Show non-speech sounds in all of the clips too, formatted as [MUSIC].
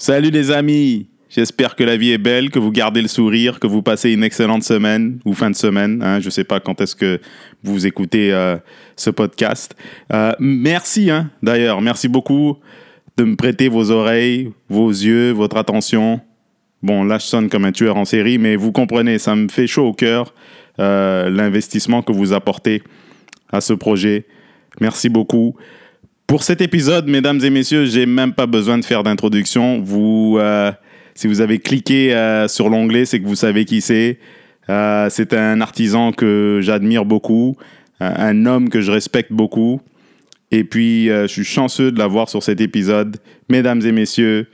Salut les amis, j'espère que la vie est belle, que vous gardez le sourire, que vous passez une excellente semaine ou fin de semaine. Hein, je ne sais pas quand est-ce que vous écoutez euh, ce podcast. Euh, merci hein, d'ailleurs, merci beaucoup de me prêter vos oreilles, vos yeux, votre attention. Bon, là je sonne comme un tueur en série, mais vous comprenez, ça me fait chaud au cœur euh, l'investissement que vous apportez à ce projet. Merci beaucoup. Pour cet épisode, mesdames et messieurs, j'ai même pas besoin de faire d'introduction. Vous, euh, si vous avez cliqué euh, sur l'onglet, c'est que vous savez qui c'est. Euh, c'est un artisan que j'admire beaucoup, un homme que je respecte beaucoup. Et puis, je suis chanceux de l'avoir sur cet épisode. Mesdames et messieurs,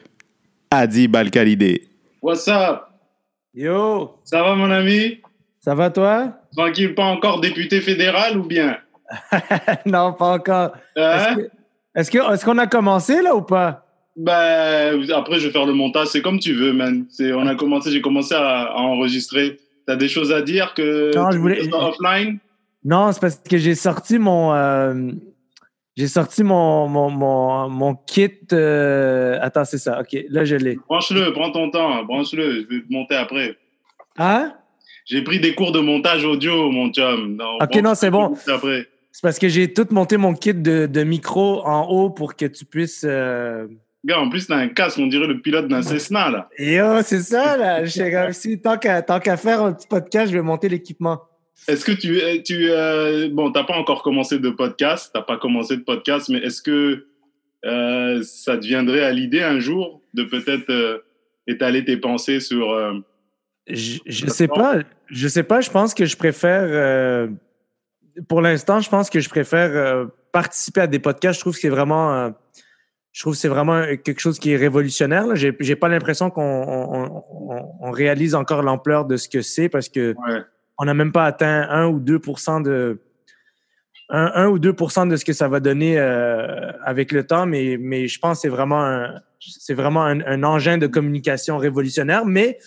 Adi Balkalide. What's up? Yo! Ça va, mon ami? Ça va, toi? Tranquille, pas encore député fédéral ou bien? [LAUGHS] non, pas encore. Hein? Est-ce qu'on est qu'on a commencé là ou pas? Ben, après, je vais faire le montage. C'est comme tu veux, man. On a commencé, j'ai commencé à, à enregistrer. T'as des choses à dire que Non, je voulais- offline? Non, c'est parce que j'ai sorti mon. euh, j'ai sorti mon, mon, mon, mon kit. euh, Attends, c'est ça. OK, là, je l'ai. Branche-le, prends ton temps, branche-le. Je vais te monter après. Hein? J'ai pris des cours de montage audio, mon chum. Non, Ok, non, c'est bon. Après. C'est parce que j'ai tout monté mon kit de, de micro en haut pour que tu puisses. euh, Gars, en plus, t'as un casque, on dirait le pilote d'un Cessna, là. Yo, c'est ça, là. Si, tant qu'à faire un petit podcast, je vais monter l'équipement. Est-ce que tu, tu euh, bon, t'as pas encore commencé de podcast, t'as pas commencé de podcast, mais est-ce que euh, ça te viendrait à l'idée un jour de peut-être euh, étaler tes pensées sur euh, Je, je sais pas. Je sais pas. Je pense que je préfère. Pour l'instant, je pense que je préfère euh, participer à des podcasts. Je trouve que c'est vraiment. euh, je trouve que c'est vraiment quelque chose qui est révolutionnaire. J'ai j'ai pas l'impression qu'on on, on- on réalise encore l'ampleur de ce que c'est parce que ouais. on n'a même pas atteint 1 ou 2 de 1, 1 ou 2% de ce que ça va donner euh, avec le temps, mais, mais je pense que c'est vraiment un, c'est vraiment un, un engin de communication révolutionnaire. Mais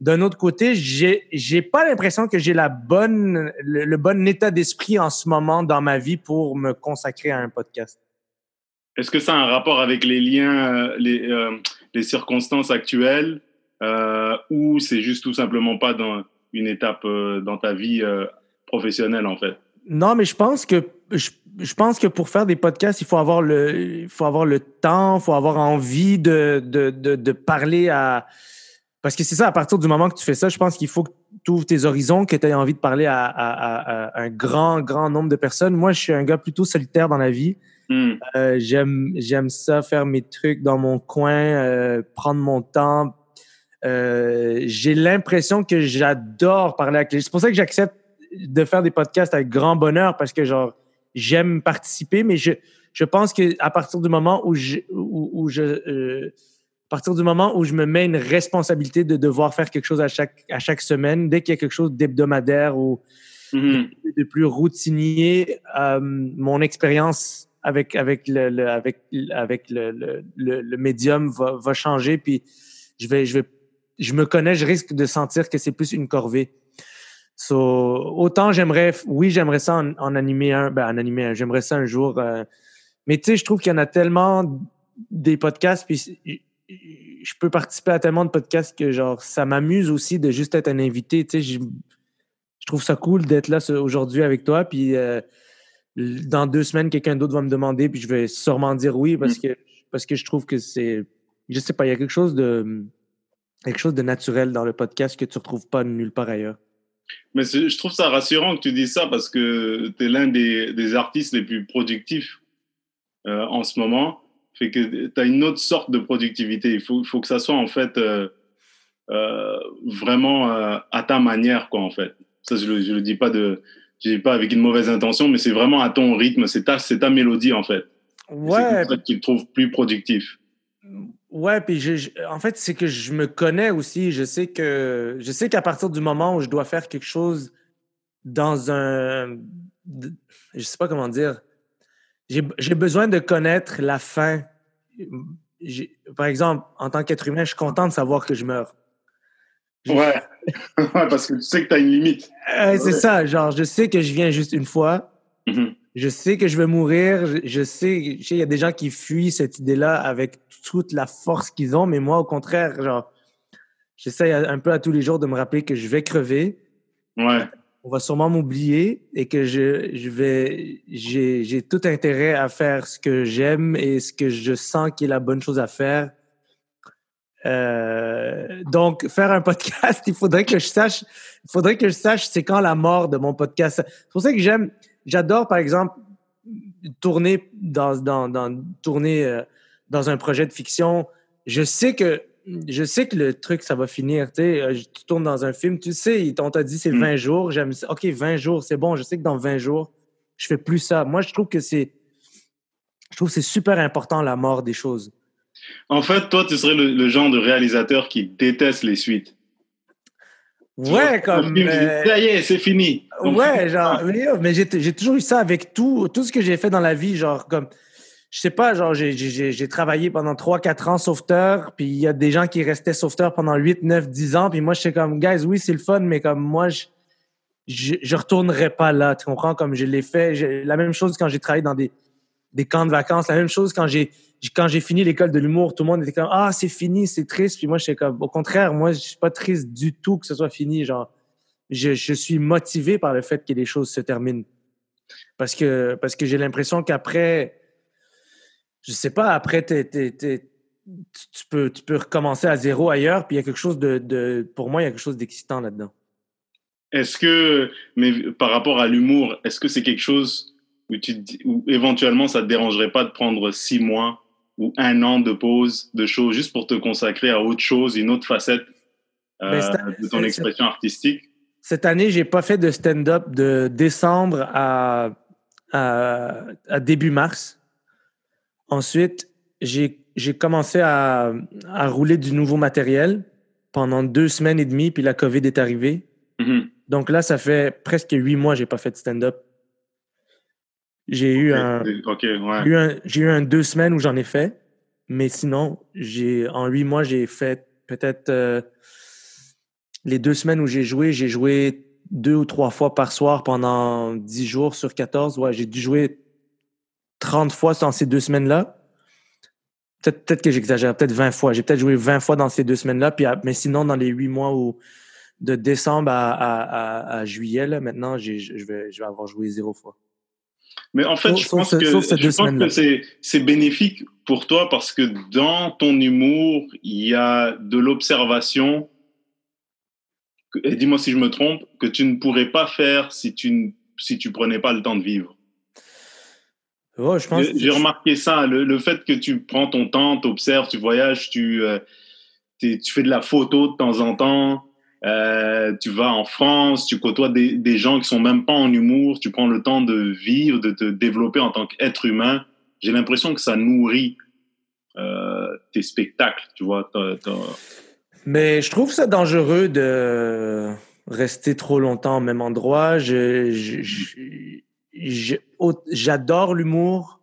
d'un autre côté, j'ai j'ai pas l'impression que j'ai la bonne le, le bon état d'esprit en ce moment dans ma vie pour me consacrer à un podcast. Est-ce que ça a un rapport avec les liens, euh, les, euh, les circonstances actuelles, euh, ou c'est juste tout simplement pas dans une étape euh, dans ta vie professionnelle en fait? Non, mais je pense que je, je pense que pour faire des podcasts, il faut avoir le, il faut avoir le temps, il faut avoir envie de, de, de, de parler à. Parce que c'est ça, à partir du moment que tu fais ça, je pense qu'il faut que tu ouvres tes horizons, que tu aies envie de parler à, à, à- à un grand, grand nombre de personnes. Moi, je suis un gars plutôt solitaire dans la vie. Hmm. Euh, j'aime j'aime ça faire mes trucs dans mon coin euh, prendre mon temps Euh, j'ai l'impression que j'adore parler avec les c'est pour ça que j'accepte de faire des podcasts avec grand bonheur parce que genre j'aime participer mais je je pense que à partir du moment où je où, où je à partir du moment où je me mets une responsabilité de devoir faire quelque chose à chaque à chaque semaine dès qu'il y a quelque chose d'hebdomadaire ou Mhm. de plus routinier, euh, mon expérience avec avec le, le- avec avec le, le, le, le médium va, va changer puis je vais je vais je me connais, je risque de sentir que c'est plus une corvée. So, autant j'aimerais oui, j'aimerais ça en, en animer un, ben en animer un, j'aimerais ça un jour euh, mais tu sais, je trouve qu'il y en a tellement des podcasts puis je peux participer à tellement de podcasts que genre ça m'amuse aussi de juste être un invité, tu sais, je je trouve ça cool d'être là aujourd'hui avec toi. Puis euh, dans deux semaines, quelqu'un d'autre va me demander, puis je vais sûrement dire oui parce que parce que je trouve que c'est, je sais pas, il y a quelque chose de quelque chose de naturel dans le podcast que tu retrouves pas nulle part ailleurs. Mais je trouve ça rassurant que tu dises ça parce que tu es l'un des, des artistes les plus productifs euh, en ce moment. Fait que tu as une autre sorte de productivité. Il faut, faut que ça soit en fait euh, euh, vraiment euh, à ta manière, quoi, en fait. Ça, je le, je le dis pas de, je dis pas avec une mauvaise intention, mais c'est vraiment à ton rythme. C'est ta, c'est ta mélodie, en fait. Ouais, C'est tu le trouves plus productif. ouais, puis je, je- en fait, c'est que je me connais aussi. Je sais que je sais qu'à partir du moment où je dois faire quelque chose dans un, je sais pas comment dire, j'ai j'ai besoin de connaître la fin. Par exemple, en tant qu'être humain, je suis content de savoir que je meurs. Je- Ouais. [LAUGHS] ouais, parce que tu sais que tu as une limite. Euh, c'est ça, genre, je sais que je viens juste une fois. Mhm. Je sais que je vais mourir. Je, je sais, il y a des gens qui fuient cette idée-là avec toute la force qu'ils ont, mais moi, au contraire, genre, j'essaie un peu à tous les jours de me rappeler que je vais crever. Ouais. On va sûrement m'oublier et que je, je vais, j'ai, tout intérêt à faire ce que j'aime et ce que je sens qui est la bonne chose à faire. Euh, donc, faire un [LAUGHS] podcast, il faudrait que je sache, il faudrait que je sache c'est quand la mort de mon podcast. C'est pour ça que j'aime, j'adore par exemple tourner dans, dans, dans tourner euh, dans un projet de fiction. Je sais que je sais que le truc, ça va finir. Tu euh, tu tournes dans un film, tu sais, on t'a dit c'est Mm. 20 jours. J'aime ça. OK, 20 jours, c'est bon. Je sais que dans 20 jours, je fais plus ça. Moi, je trouve que c'est. Je trouve que c'est super important la mort des choses. En fait, toi, tu serais le, le genre de réalisateur qui déteste les suites. Vois, Ouais, comme. film, dis, euh, Ça y est, c'est fini. Donc, Ouais, [LAUGHS] genre, mais, mais j'ai j'ai toujours eu ça avec tout, tout ce que j'ai fait dans la vie, genre comme, je sais pas, genre j'ai- travaillé pendant 3-4 ans sauveteur, puis il y a des gens qui restaient sauveteurs pendant 8, 9, 10 ans, puis moi j'étais comme, guys, oui c'est le fun, mais comme moi je je, je retournerai pas là, tu comprends, comme je l'ai fait, la même chose quand j'ai travaillé dans des des camps de vacances, la même chose quand j'ai quand j'ai fini l'école de l'humour, tout le monde était comme ah c'est fini, c'est triste, puis moi j'étais comme au contraire, moi je suis pas triste du tout que ce soit fini, genre je, je suis motivé par le fait que les choses se terminent. Parce que, parce que j'ai l'impression qu'après, je sais pas, après, t'es- t'es- t'es- tu, peux, tu peux recommencer à zéro ailleurs, puis il y a quelque chose de, de pour moi, il y a quelque chose d'excitant là-dedans. Est-ce que, mais par rapport à l'humour, est-ce que c'est quelque chose où, tu, où éventuellement ça te dérangerait pas de prendre six mois ou un an de pause, de show, juste pour te consacrer à autre chose, une autre facette euh, de ton expression artistique? Cette année, j'ai pas fait de stand-up de décembre à, à, à début mars. Ensuite, j'ai j'ai commencé à, à rouler du nouveau matériel pendant deux semaines et demie, puis la COVID est arrivée. Mhm. Donc là, ça fait presque huit mois que j'ai pas fait de stand-up. J'ai eu un, ouais. eu un, j'ai eu un deux semaines où j'en ai fait, mais sinon, j'ai en huit mois, j'ai fait peut-être euh, les deux semaines où j'ai joué, j'ai joué deux ou trois fois par soir pendant dix jours sur 14. Ouais, j'ai dû jouer 30 fois dans ces deux semaines-là. Peut-être peut que j'exagère, peut-être 20 fois. J'ai peut-être joué 20 fois dans ces deux semaines-là. Puis, mais sinon, dans les huit mois où, de décembre à, à, à, à juillet, là, maintenant, je vais, je vais avoir joué zéro fois. Mais en fait, Sauf- je pense ce- que, c'est, bénéfique pour toi parce que dans ton humour, il y a de l'observation. Et dis-moi si je me trompe, que tu ne pourrais pas faire si tu ne si tu prenais pas le temps de vivre. Ouais, je pense J'ai remarqué ça, le, le fait que tu prends ton temps, tu observes, tu voyages, tu, euh, tu fais de la photo de temps en temps, euh, tu vas en France, tu côtoies des, des gens qui sont même pas en humour, tu prends le temps de vivre, de te développer en tant qu'être humain. J'ai l'impression que ça nourrit euh, tes spectacles, tu vois. Mais je trouve ça dangereux de rester trop longtemps au même endroit. Je, je- je- je- au- j'adore l'humour.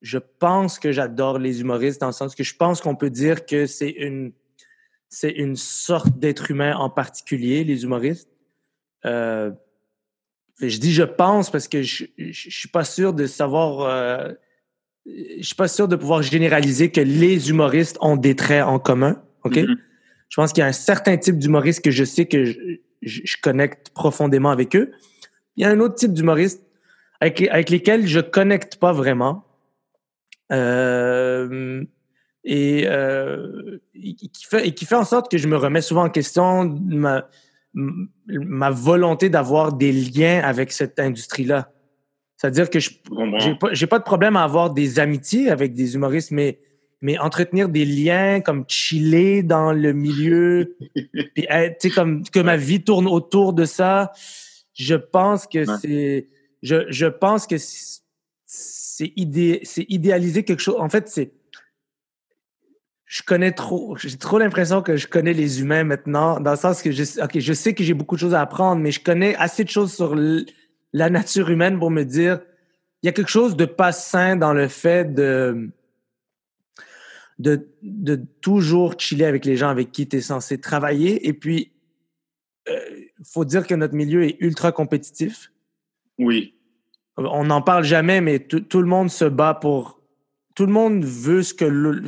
Je pense que j'adore les humoristes dans le sens que je pense qu'on peut dire que c'est une, c'est une sorte d'être humain en particulier, les humoristes. Euh, je dis je pense parce que je, je suis pas sûr de savoir. euh, je suis pas sûr de pouvoir généraliser que les humoristes ont des traits en commun. OK? Mhm. Je pense qu'il y a un certain type d'humoriste que je sais que je, je- je connecte profondément avec eux. Il y a un autre type d'humoriste avec, avec lesquels je connecte pas vraiment. Euh, et, euh, et qui fait, et qui fait en sorte que je me remets souvent en question ma, ma volonté d'avoir des liens avec cette industrie-là. C'est-à-dire que je j'ai pas, j'ai pas de problème à avoir des amitiés avec des humoristes, mais, mais entretenir des liens, comme chiller dans le milieu, [LAUGHS] puis être, tu sais, comme que ma vie tourne autour de ça, je pense que Ouais. c'est, je, je pense que c'est idé, idéaliser quelque chose. En fait, c'est, je connais trop, j'ai trop l'impression que je connais les humains maintenant, dans le sens que je, ok, je sais que j'ai beaucoup de choses à apprendre, mais je connais assez de choses sur la nature humaine pour me dire, il y a quelque chose de pas sain dans le fait de, de, de toujours chiller avec les gens avec qui tu es censé travailler. Et puis, il faut dire que notre milieu est ultra compétitif. Oui. on n'en parle jamais, mais tout, le monde se bat pour. Tout le monde veut ce que. le-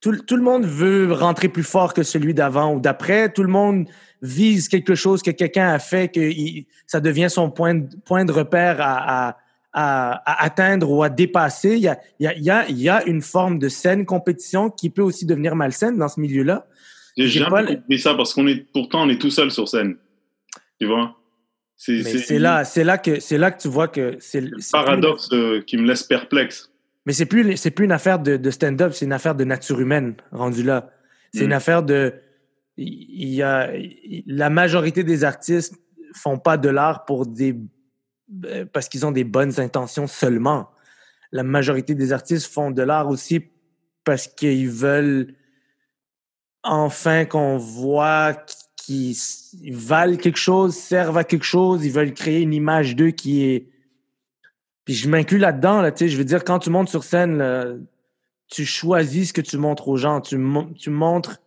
tout, tout le monde veut rentrer plus fort que celui d'avant ou d'après. Tout le monde vise quelque chose que quelqu'un a fait, que il- ça devient son point de, point de repère à, à, à, à atteindre ou à dépasser. Il y, a, il, y a, il, y a, une forme de saine compétition qui peut aussi devenir malsaine dans ce milieu-là. J'ai jamais compris ça parce qu'on est pourtant on est tout seul sur scène. Tu vois? C'est là, c'est là que c'est là que tu vois que c'est le paradoxe euh, qui me laisse perplexe. Mais c'est plus c'est plus une affaire de, de stand-up, c'est une affaire de nature humaine rendu là. C'est Mm. une affaire de il y a la majorité des artistes font pas de l'art pour des euh, parce qu'ils ont des bonnes intentions seulement. La majorité des artistes font de l'art aussi parce qu'ils veulent enfin qu'on voit qu'ils valent quelque chose, servent à quelque chose, ils veulent créer une image d'eux qui est puis je m'inclus là-dedans, là, tu sais, je veux dire, quand tu montes sur scène, tu choisis ce que tu montres aux gens. Tu, mon- tu montres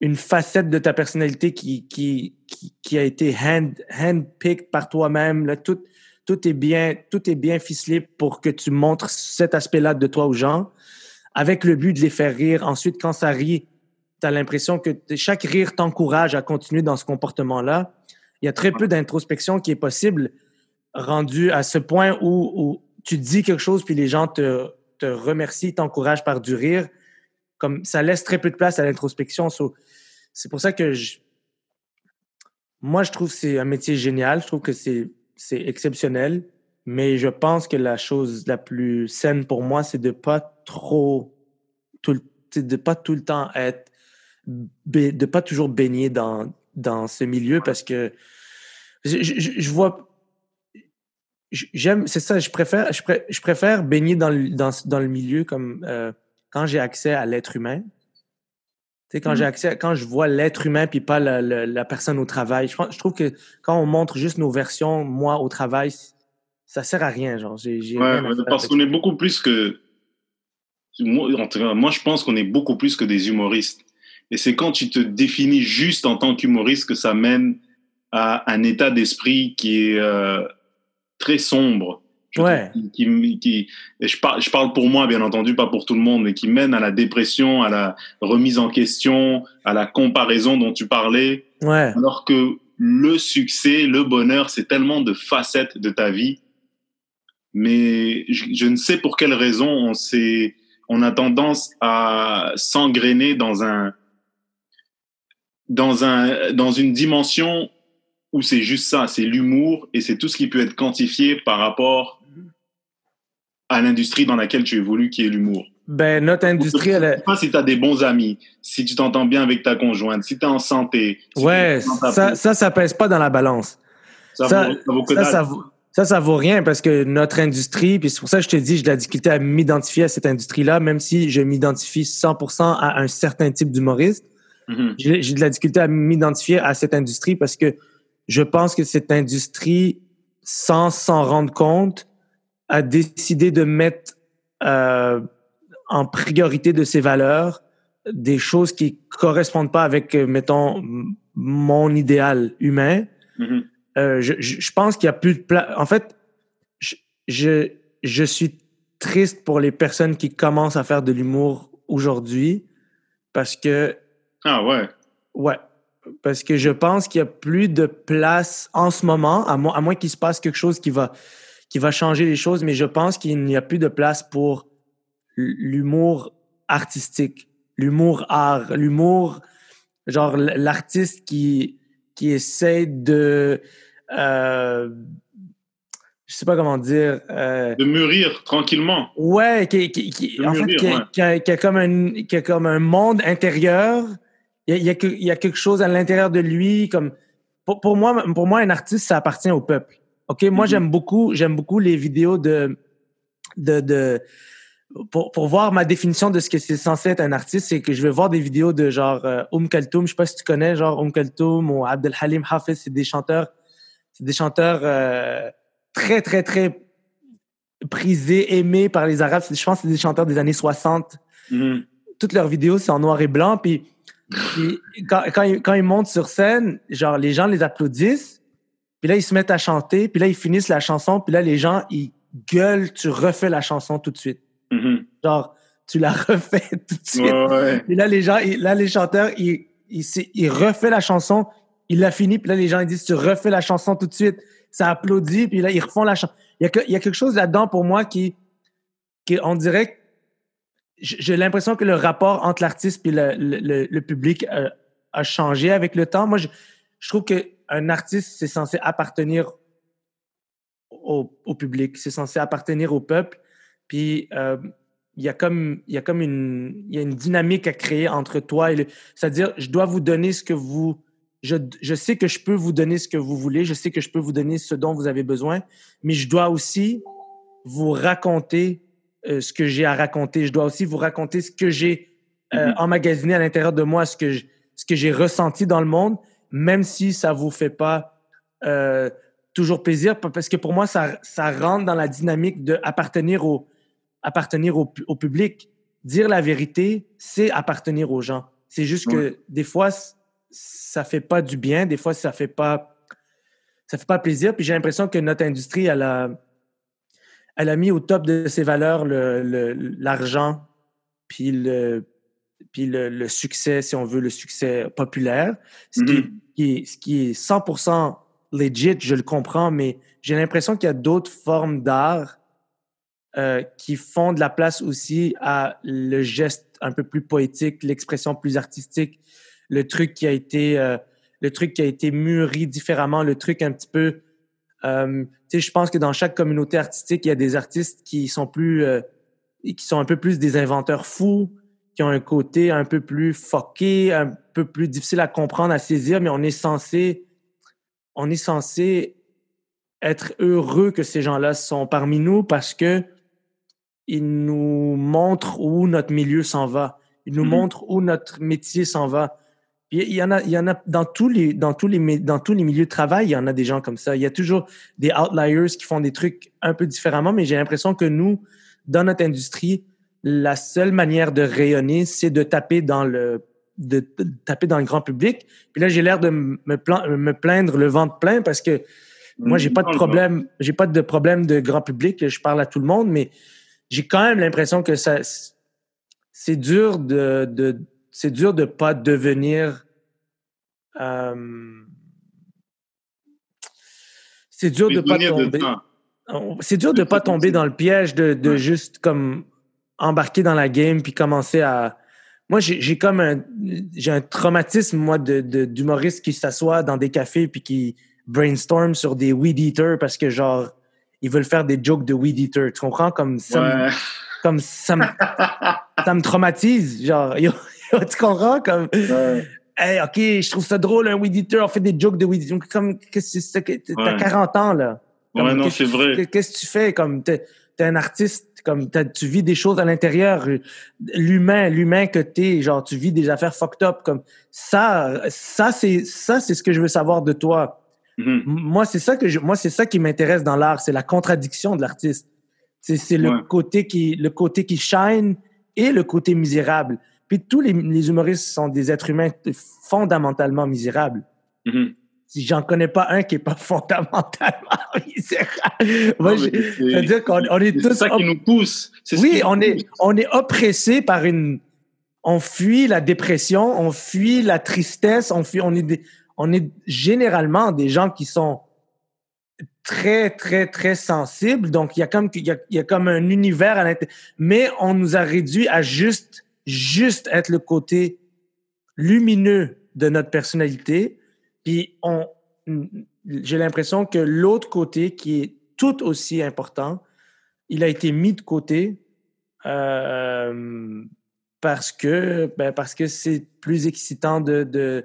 une facette de ta personnalité qui, qui, qui, qui a été hand, hand-picked par toi-même. Là, tout, tout, est bien, tout est bien ficelé pour que tu montres cet aspect-là de toi aux gens, avec le but de les faire rire. Ensuite, quand ça rit, tu as l'impression que chaque rire t'encourage à continuer dans ce comportement-là. Il y a très peu d'introspection qui est possible rendu à ce point où, où tu dis quelque chose puis les gens te, te remercient, t'encouragent par du rire. Comme ça laisse très peu de place à l'introspection. So, c'est pour ça que je, moi, je trouve que c'est un métier génial. Je trouve que c'est, c'est exceptionnel. Mais je pense que la chose la plus saine pour moi, c'est de pas trop, tout le, de pas tout le temps être, de pas toujours baigner dans, dans ce milieu parce que je, je- je vois, j'aime, c'est ça, je préfère, je, pré- je préfère baigner dans le, dans, dans le milieu comme euh, quand j'ai accès à l'être humain. Tu sais, quand j'ai accès, quand je vois l'être humain puis pas la, la, la personne au travail, je, pense, je trouve que quand on montre juste nos versions, moi au travail, ça sert à rien. Genre, j'ai, Ouais, ouais, parce qu'on est beaucoup plus que. Moi, en tout cas, moi, je pense qu'on est beaucoup plus que des humoristes. Et c'est quand tu te définis juste en tant qu'humoriste que ça mène à un état d'esprit qui est euh, très sombre. Je Ouais. trouve, Qui, qui, et je, parle, je parle pour moi, bien entendu, pas pour tout le monde, mais qui mène à la dépression, à la remise en question, à la comparaison dont tu parlais. Ouais. Alors que le succès, le bonheur, c'est tellement de facettes de ta vie. Mais je, je ne sais pour quelle raison on s'est, on a tendance à s'engrainer dans un, dans un, dans une dimension où c'est juste ça, c'est l'humour et c'est tout ce qui peut être quantifié par rapport à l'industrie dans laquelle tu évolues, qui est l'humour. Ben, notre industrie, elle est... pas si tu as des bons amis, si tu t'entends bien avec ta conjointe, si tu es en santé. si Ouais, ça, ça, ça pèse pas dans la balance. Ça, Ça, vaut, ça vaut ça, dalle. ça, vaut, ça, ça vaut rien parce que notre industrie, puis c'est pour ça que je te dis, j'ai de la difficulté à m'identifier à cette industrie-là, même si je m'identifie 100% à un certain type d'humoriste. Mhm. J'ai j'ai de la difficulté à m'identifier à cette industrie parce que je pense que cette industrie, sans s'en rendre compte, a décidé de mettre euh, en priorité de ses valeurs des choses qui correspondent pas avec, euh, mettons, mon idéal humain. Mhm. Euh, je, je, je pense qu'il y a plus de place. En fait, je, je, je suis triste pour les personnes qui commencent à faire de l'humour aujourd'hui parce que Ah ouais. Ouais. Parce que je pense qu'il y a plus de place en ce moment, à, mo- à moins qu'il se passe quelque chose qui va, qui va changer les choses, mais je pense qu'il n'y a plus de place pour l'humour artistique, l'humour art, l'humour, genre l'artiste qui, qui essaie de. Euh, je sais pas comment dire. euh, De mûrir tranquillement. Ouais, qui, qui, qui- De en fait, mûrir, qui, ouais. qui a, qui a comme un, qui a comme un monde intérieur. Il y a, il y quelque chose à l'intérieur de lui. Comme, pour, pour, moi, pour moi, un artiste, ça appartient au peuple. OK? Moi, Mhm. j'aime beaucoup, j'aime beaucoup les vidéos de, de, de pour, pour voir ma définition de ce que c'est censé être un artiste, c'est que je vais voir des vidéos de genre euh, Oum Kaltoum, je sais pas si tu connais, genre Oum Kaltoum ou Abdel Halim Hafiz, c'est des chanteurs, c'est des chanteurs euh, très, très, très prisés, aimés par les Arabes. Je pense que c'est des chanteurs des années 60. Mhm. Toutes leurs vidéos, c'est en noir et blanc. Puis, puis quand, quand, ils, quand ils montent sur scène, genre, les gens les applaudissent. Puis là, ils se mettent à chanter, puis là, ils finissent la chanson, puis là, les gens, ils gueulent, tu refais la chanson tout de suite. Mhm. Genre, tu la [LAUGHS] refais tout de suite. Ouais, ouais. Puis là, les gens, ils- là, les chanteurs, ils, ils, ils refait la chanson, il l'a fini, puis là, les gens, ils disent, tu refais la chanson tout de suite. Ça applaudit, puis là, ils refont la chanson. Il y a, que- il y a quelque chose là-dedans pour moi qui, qui on dirait, j'ai l'impression que le rapport entre l'artiste et le, le, le- le public euh, a changé avec le temps. Moi, je, je trouve qu'un artiste, c'est censé appartenir au, au public, c'est censé appartenir au peuple. Puis, euh, il y a comme, il y a comme une, il y a une dynamique à créer entre toi et le. C'est-à-dire, je dois vous donner ce que vous. Je, je sais que je peux vous donner ce que vous voulez, je sais que je peux vous donner ce dont vous avez besoin, mais je dois aussi vous raconter euh, ce que j'ai à raconter. Je dois aussi vous raconter ce que j'ai euh, Mhm. emmagasiné à l'intérieur de moi, ce que je- ce que j'ai ressenti dans le monde, même si ça vous fait pas euh, toujours plaisir, parce que pour moi, ça, ça rentre dans la dynamique de appartenir au, appartenir au, pu- au public. Dire la vérité, c'est appartenir aux gens. C'est juste que des fois, ça fait pas du bien, des fois, ça fait pas, ça fait pas plaisir. Puis j'ai l'impression que notre industrie, elle a, elle a mis au top de ses valeurs le- le- l'argent, puis le, puis le, le succès, si on veut, le succès populaire. Ce, qui, Mhm. qui est, ce qui est 100% legit, je le comprends, mais j'ai l'impression qu'il y a d'autres formes d'art euh, qui font de la place aussi à le geste un peu plus poétique, l'expression plus artistique, le truc qui a été, euh, le truc qui a été mûri différemment, le truc un petit peu. euh, sais, je pense que dans chaque communauté artistique, il y a des artistes qui sont plus, euh, qui sont un peu plus des inventeurs fous, qui ont un côté un peu plus fucké, un peu plus difficile à comprendre, à saisir, mais on est censé, on est censé être heureux que ces gens-là sont parmi nous parce que ils nous montrent où notre milieu s'en va. Ils nous Mhm. montrent où notre métier s'en va. Il y en a, il y en a dans tous les, dans tous les, dans tous les milieux de travail, il y en a des gens comme ça. Il y a toujours des outliers qui font des trucs un peu différemment, mais j'ai l'impression que nous, dans notre industrie, la seule manière de rayonner, c'est de taper dans le, de, taper dans le grand public. Puis là, j'ai l'air de me, me plaindre le ventre plein parce que moi, j'ai pas de problème, j'ai pas de problème de grand public. Je parle à tout le monde, mais j'ai quand même l'impression que ça, c'est dur de, de c'est dur de pas devenir. euh, c'est dur de pas tomber. temps. C'est dur de pas tomber dans le piège de, de Ouais. juste comme embarquer dans la game puis commencer à. Moi, j'ai comme un j'ai un traumatisme moi de d'humoristes qui s'assoient dans des cafés puis qui brainstorm sur des weed eaters parce que genre ils veulent faire des jokes de weed eater. Tu comprends? Comme ça me- comme ça me, [LAUGHS] ça me traumatise genre yo, [LAUGHS] tu comprends? Comme Ouais. hey, OK, je trouve ça drôle un weed eater, on fait des jokes de weed eater comme qu'est-ce que c'est ça? Que t'as Ouais. 40 ans là. Ouais, non, qu'est-ce- c'est vrai. Qu'est- Qu'est-ce que tu fais? Comme t'es es un artiste comme tu vis des choses à l'intérieur l'humain l'humain que t'es genre tu vis des affaires fucked up comme ça ça c'est ça c'est ce que je veux savoir de toi Mhm. M- moi c'est ça que je, moi c'est ça qui m'intéresse dans l'art c'est la contradiction de l'artiste c'est c'est le Ouais. côté qui le côté qui shine et le côté misérable puis tous les, les humoristes sont des êtres humains fondamentalement misérables Mhm. si j'en connais pas un qui est pas [LAUGHS] fondamentalement [LAUGHS] misérable moi Non, c'est- c'est-à-dire qu'on on est C'est tous ça qui nous pousse. C'est oui, on est, pousse. on est oppressé par une. On fuit la dépression, on fuit la tristesse, on fuit. On est, des- on est généralement des gens qui sont très, très, très sensibles. Donc, il y a comme, il y a, il y a comme un univers à l'intérieur. Mais on nous a réduit à juste, juste être le côté lumineux de notre personnalité. Puis, on, j'ai l'impression que l'autre côté, qui est tout aussi important, il a été mis de côté euh, parce que ben, parce que c'est plus excitant de, de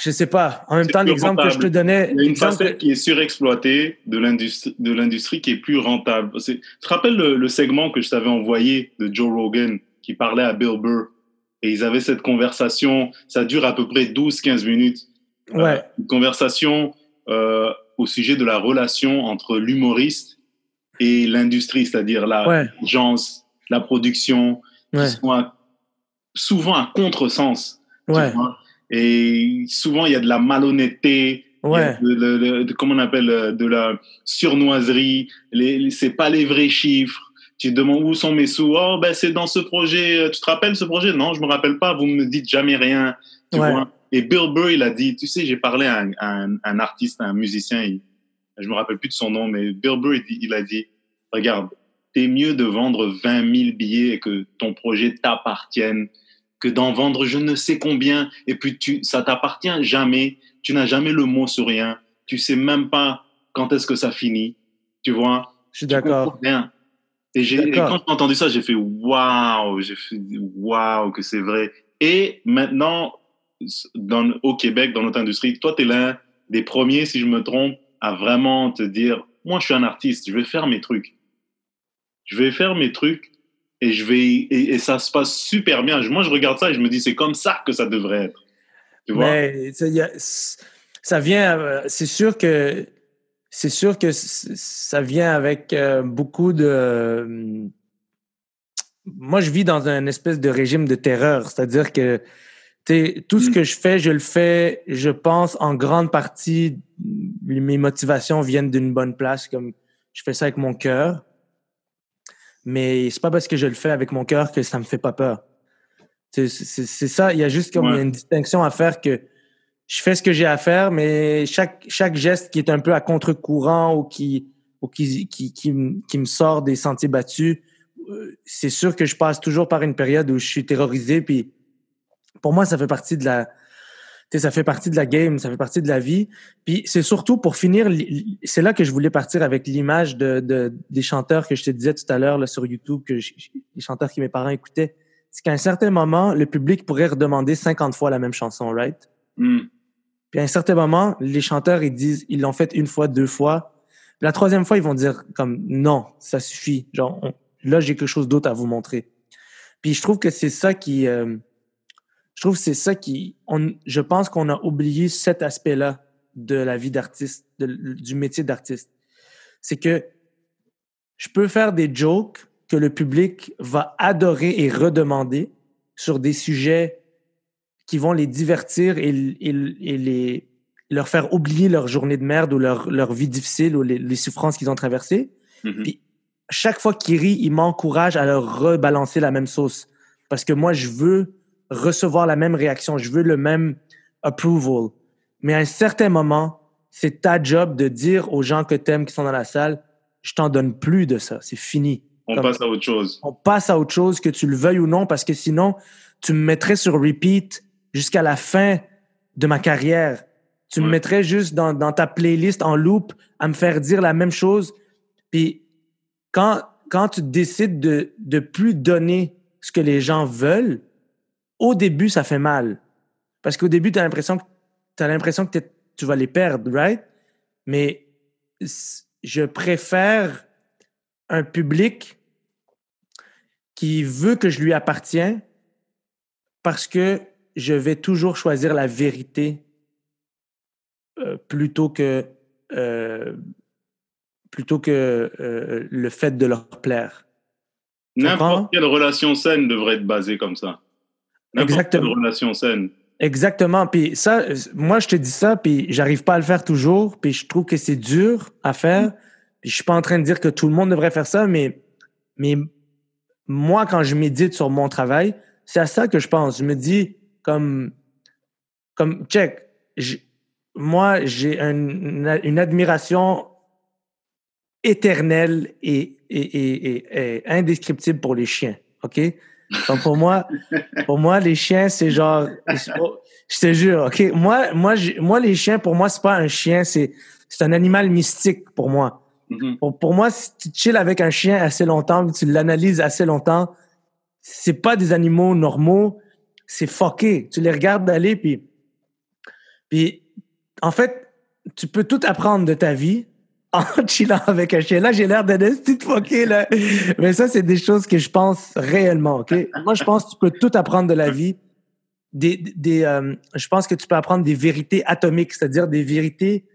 je sais pas. En même temps, l'exemple que je te donnais, Il y a une facette qui est surexploitée de l'industrie, de l'industrie qui est plus rentable. Tu te rappelles le, le segment que je t'avais envoyé de Joe Rogan qui parlait à Bill Burr? Et ils avaient cette conversation, ça dure à peu près 12-15 minutes. ouais, Une conversation euh, au sujet de la relation entre l'humoriste et l'industrie, c'est-à-dire la ouais, la production, qui ouais, sont à- souvent à contresens. tu ouais, vois. Et souvent, il y a de la malhonnêteté, Ouais. De, de- de- comment on appelle euh, de la surnoiserie. Les, les- c'est pas les vrais chiffres. Tu te demandes où sont mes sous. Oh ben c'est dans ce projet. Euh, Tu te rappelles ce projet? Non, je me rappelle pas. Vous me dites jamais rien. Tu Ouais. vois? Et Bill Burr, il a dit. Tu sais, j'ai parlé à un, à un- un artiste, à un musicien. Il, je me rappelle plus de son nom, mais Bill Burr, il, il a dit regarde, t'es mieux de vendre 20 000 billets et que ton projet t'appartienne que d'en vendre je ne sais combien et puis tu, ça t'appartient jamais. Tu n'as jamais le mot sur rien. Tu sais même pas quand est-ce que ça finit. Tu vois? Je suis d'accord. Rien. Et, et quand j'ai entendu ça, j'ai fait waouh, j'ai fait waouh que c'est vrai. Et maintenant, dans, au Québec, dans notre industrie, toi, tu es l'un des premiers, si je me trompe, à vraiment te dire moi, je suis un artiste, je vais faire mes trucs. Je vais faire mes trucs et je vais et, et ça se passe super bien. Moi, je regarde ça et je me dis c'est comme ça que ça devrait être. Tu vois? Mais ça, y a- ça vient, euh, c'est sûr que c'est sûr que ça vient avec euh, beaucoup de. euh, Moi, je vis dans un espèce de régime de terreur, c'est-à-dire que tout ce Mm. que je fais, je le fais, je pense en grande partie, mes motivations viennent d'une bonne place, comme je fais ça avec mon cœur. Mais c'est pas parce que je le fais avec mon cœur que ça me fait pas peur. C'est ça, il y a juste comme Ouais. une distinction à faire que je fais ce que j'ai à faire, mais chaque, chaque geste qui est un peu à contre-courant ou qui, ou qui, qui, qui, me sort des sentiers battus, euh, c'est sûr que je passe toujours par une période où je suis terrorisé. Puis pour moi, ça fait partie de la, sais, ça fait partie de la game, ça fait partie de la vie. Puis c'est surtout pour finir, c'est là que je voulais partir avec l'image de, de, des chanteurs que je te disais tout à l'heure là, sur YouTube, que je- les chanteurs que mes parents écoutaient. C'est qu'à un certain moment, le public pourrait redemander 50 fois la même chanson, right? Hmm. Puis à un certain moment, les chanteurs, ils disent, ils l'ont fait une fois, deux fois. Puis la troisième fois, ils vont dire comme non, ça suffit. Genre, on- là, j'ai quelque chose d'autre à vous montrer. Puis je trouve que c'est ça qui, euh, je trouve que c'est ça qui, on, je pense qu'on a oublié cet aspect-là de la vie d'artiste, de- du métier d'artiste. C'est que je peux faire des jokes que le public va adorer et redemander sur des sujets qui vont les divertir et, et, et les, leur faire oublier leur journée de merde ou leur, leur vie difficile ou les, les souffrances qu'ils ont traversées. Mhm. Puis chaque fois qu'ils rient, ils m'encouragent à leur rebalancer la même sauce. Parce que moi, je veux recevoir la même réaction, je veux le même approval. Mais à un certain moment, c'est ta job de dire aux gens que t'aimes qui sont dans la salle, je t'en donne plus de ça, c'est fini. On Comme- passe à autre chose. on passe à autre chose, que tu le veuilles ou non, parce que sinon, tu me mettrais sur repeat jusqu'à la fin de ma carrière. Tu me mettrais juste dans, dans ta playlist en loop à me faire dire la même chose. Puis quand, quand tu décides de, de plus donner ce que les gens veulent, au début, ça fait mal. Parce qu'au début, tu as l'impression que, t'as l'impression que tu vas les perdre, right? Mais je préfère un public qui veut que je lui appartiens parce que je vais toujours choisir la vérité euh, plutôt que euh, plutôt que euh, le fait de leur plaire. N'importe quelle relation saine devrait être basée comme ça. Exactement. quelle relation saine. Exactement. Puis ça, moi, je te dis ça, puis j'arrive pas à le faire toujours, puis je trouve que c'est dur à faire. Puis je suis pas en train de dire que tout le monde devrait faire ça, mais, mais moi, quand je médite sur mon travail, c'est à ça que je pense. Je me dis comme, comme check. moi, j'ai un- une, admiration éternelle et, et, et, et- et indescriptible pour les chiens. OK? Donc pour moi, pour moi, les chiens, c'est genre, je te jure, ok? Moi, moi, moi, les chiens, pour moi, c'est pas un chien, c'est, c'est un animal mystique pour moi. Mhm. Pour, pour moi, si tu chilles avec un chien assez longtemps, tu l'analyses assez longtemps, c'est pas des animaux normaux, c'est fucké. Tu les regardes aller, puis, puis, en fait, tu peux tout apprendre de ta vie en chillant avec un chien. Là, j'ai l'air d'un de fucké, là. Mais ça, c'est des choses que je pense réellement, OK? Moi, je pense que tu peux tout apprendre de la vie. Des, des, euh, je pense que tu peux apprendre des vérités atomiques, c'est-à-dire des vérités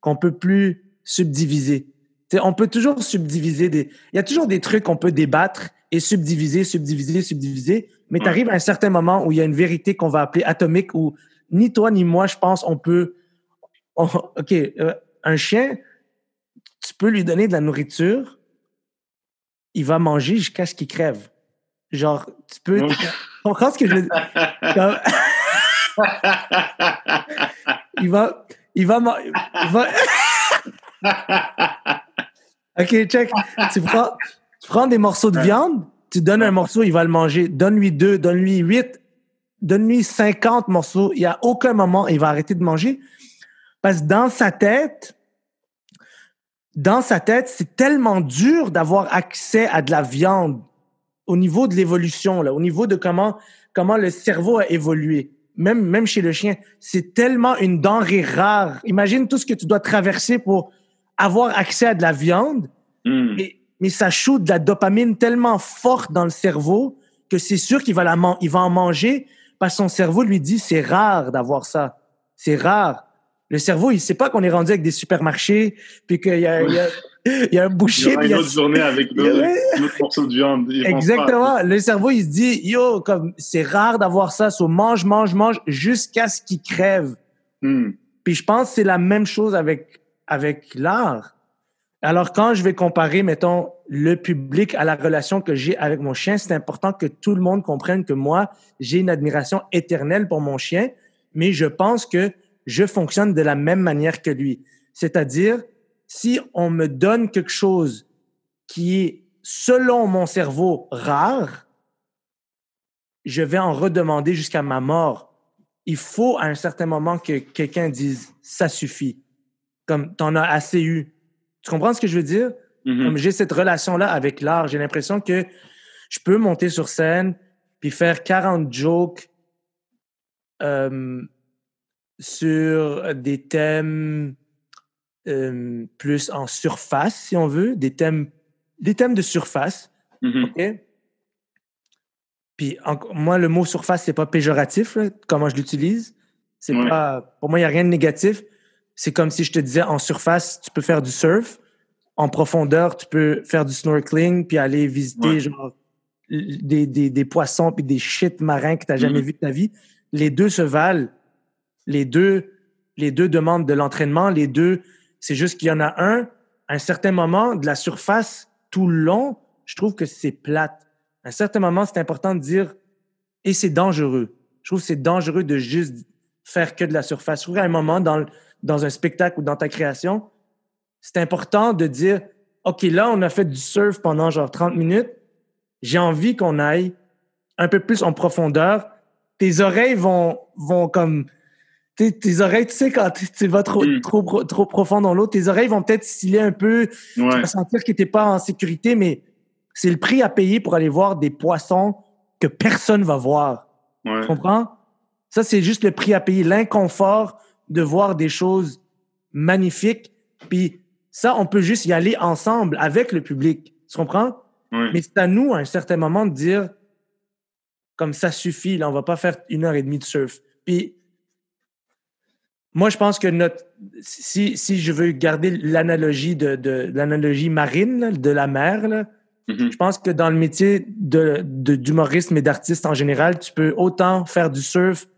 qu'on peut plus subdiviser. Tu sais, on peut toujours subdiviser des... Il y a toujours des trucs qu'on peut débattre et subdiviser, subdiviser, subdiviser, mais tu arrives à un certain moment où il y a une vérité qu'on va appeler atomique où ni toi ni moi, je pense, on peut OK, euh, un chien, tu peux lui donner de la nourriture, il va manger jusqu'à ce qu'il crève. Genre, tu peux. Tu comprends ce que je veux dire? [LAUGHS] il va. Il va. Il va... [LAUGHS] OK, check. Tu prends, tu prends des morceaux de viande, tu donnes un morceau, il va le manger. Donne-lui deux, donne-lui huit, donne-lui cinquante morceaux. Il n'y a aucun moment, il va arrêter de manger. Parce que dans sa tête, dans sa tête, c'est tellement dur d'avoir accès à de la viande au niveau de l'évolution, là, au niveau de comment, comment le cerveau a évolué. Même, même chez le chien, c'est tellement une denrée rare. Imagine tout ce que tu dois traverser pour avoir accès à de la viande, Hmm. mais, mais ça shoot de la dopamine tellement forte dans le cerveau que c'est sûr qu'il va, la man- il va en manger parce que son cerveau lui dit c'est rare d'avoir ça. C'est rare. Le cerveau, il sait pas qu'on est rendu avec des supermarchés, puis qu'il y y, y a un Il y boucher, aura il une y a- autre journée avec Ouais. d'autres morceaux de viande. Pas. Exactement. Le cerveau, il se dit, yo, comme c'est rare d'avoir ça, so mange, mange, mange jusqu'à ce qu'il crève. Hmm. Puis je pense que c'est la même chose avec, avec l'art. Alors, quand je vais comparer, mettons, le public à la relation que j'ai avec mon chien, c'est important que tout le monde comprenne que moi, j'ai une admiration éternelle pour mon chien, mais je pense que je fonctionne de la même manière que lui. C'est-à-dire, si on me donne quelque chose qui est, selon mon cerveau, rare, je vais en redemander jusqu'à ma mort. Il faut à un certain moment que quelqu'un dise ça suffit. Comme t'en as assez eu. Tu comprends ce que je veux dire? Mhm. Comme j'ai cette relation-là avec l'art, j'ai l'impression que je peux monter sur scène puis faire 40 jokes euh, sur des thèmes euh, plus en surface, si on veut, des thèmes, des thèmes de surface. OK? Puis en- moi, le mot surface, c'est pas péjoratif, là, comment je l'utilise. C'est Ouais. pas, pour moi, il n'y a rien de négatif. C'est comme si je te disais en surface, tu peux faire du surf. En profondeur, tu peux faire du snorkeling puis aller visiter Ouais. genre des, des, des poissons puis des shit marins que tu n'as jamais Mhm. vu de ta vie. Les deux se valent. Les deux, les deux demandent de l'entraînement. Les deux, c'est juste qu'il y en a un, à un certain moment, de la surface tout le long, je trouve que c'est plate. À un certain moment, c'est important de dire, et c'est dangereux. Je trouve que c'est dangereux de juste faire que de la surface. Je trouve qu'à un moment, dans, dans un spectacle ou dans ta création, c'est important de dire, OK, là, on a fait du surf pendant genre 30 minutes. J'ai envie qu'on aille un peu plus en profondeur. Tes oreilles vont, vont comme... Tes, tes oreilles, tu sais, quand tu tu vas trop, Mm. trop, trop profond dans l'eau, tes oreilles vont peut-être sciller un peu, tu Ouais. vas sentir que tu n'es pas en sécurité, mais c'est le prix à payer pour aller voir des poissons que personne va voir. Ouais. Tu comprends? Ça, c'est juste le prix à payer, l'inconfort de voir des choses magnifiques. Puis ça, on peut juste y aller ensemble avec le public. Tu comprends? Ouais. Mais c'est à nous, à un certain moment, de dire comme ça suffit, là, on va pas faire une heure et demie de surf. Puis moi, je pense que notre si, si je veux garder l'analogie de, de l'analogie marine, là, de la mer, là, Mhm. je pense que dans le métier de, de- d'humoriste, mais d'artiste en général, tu peux autant faire du surf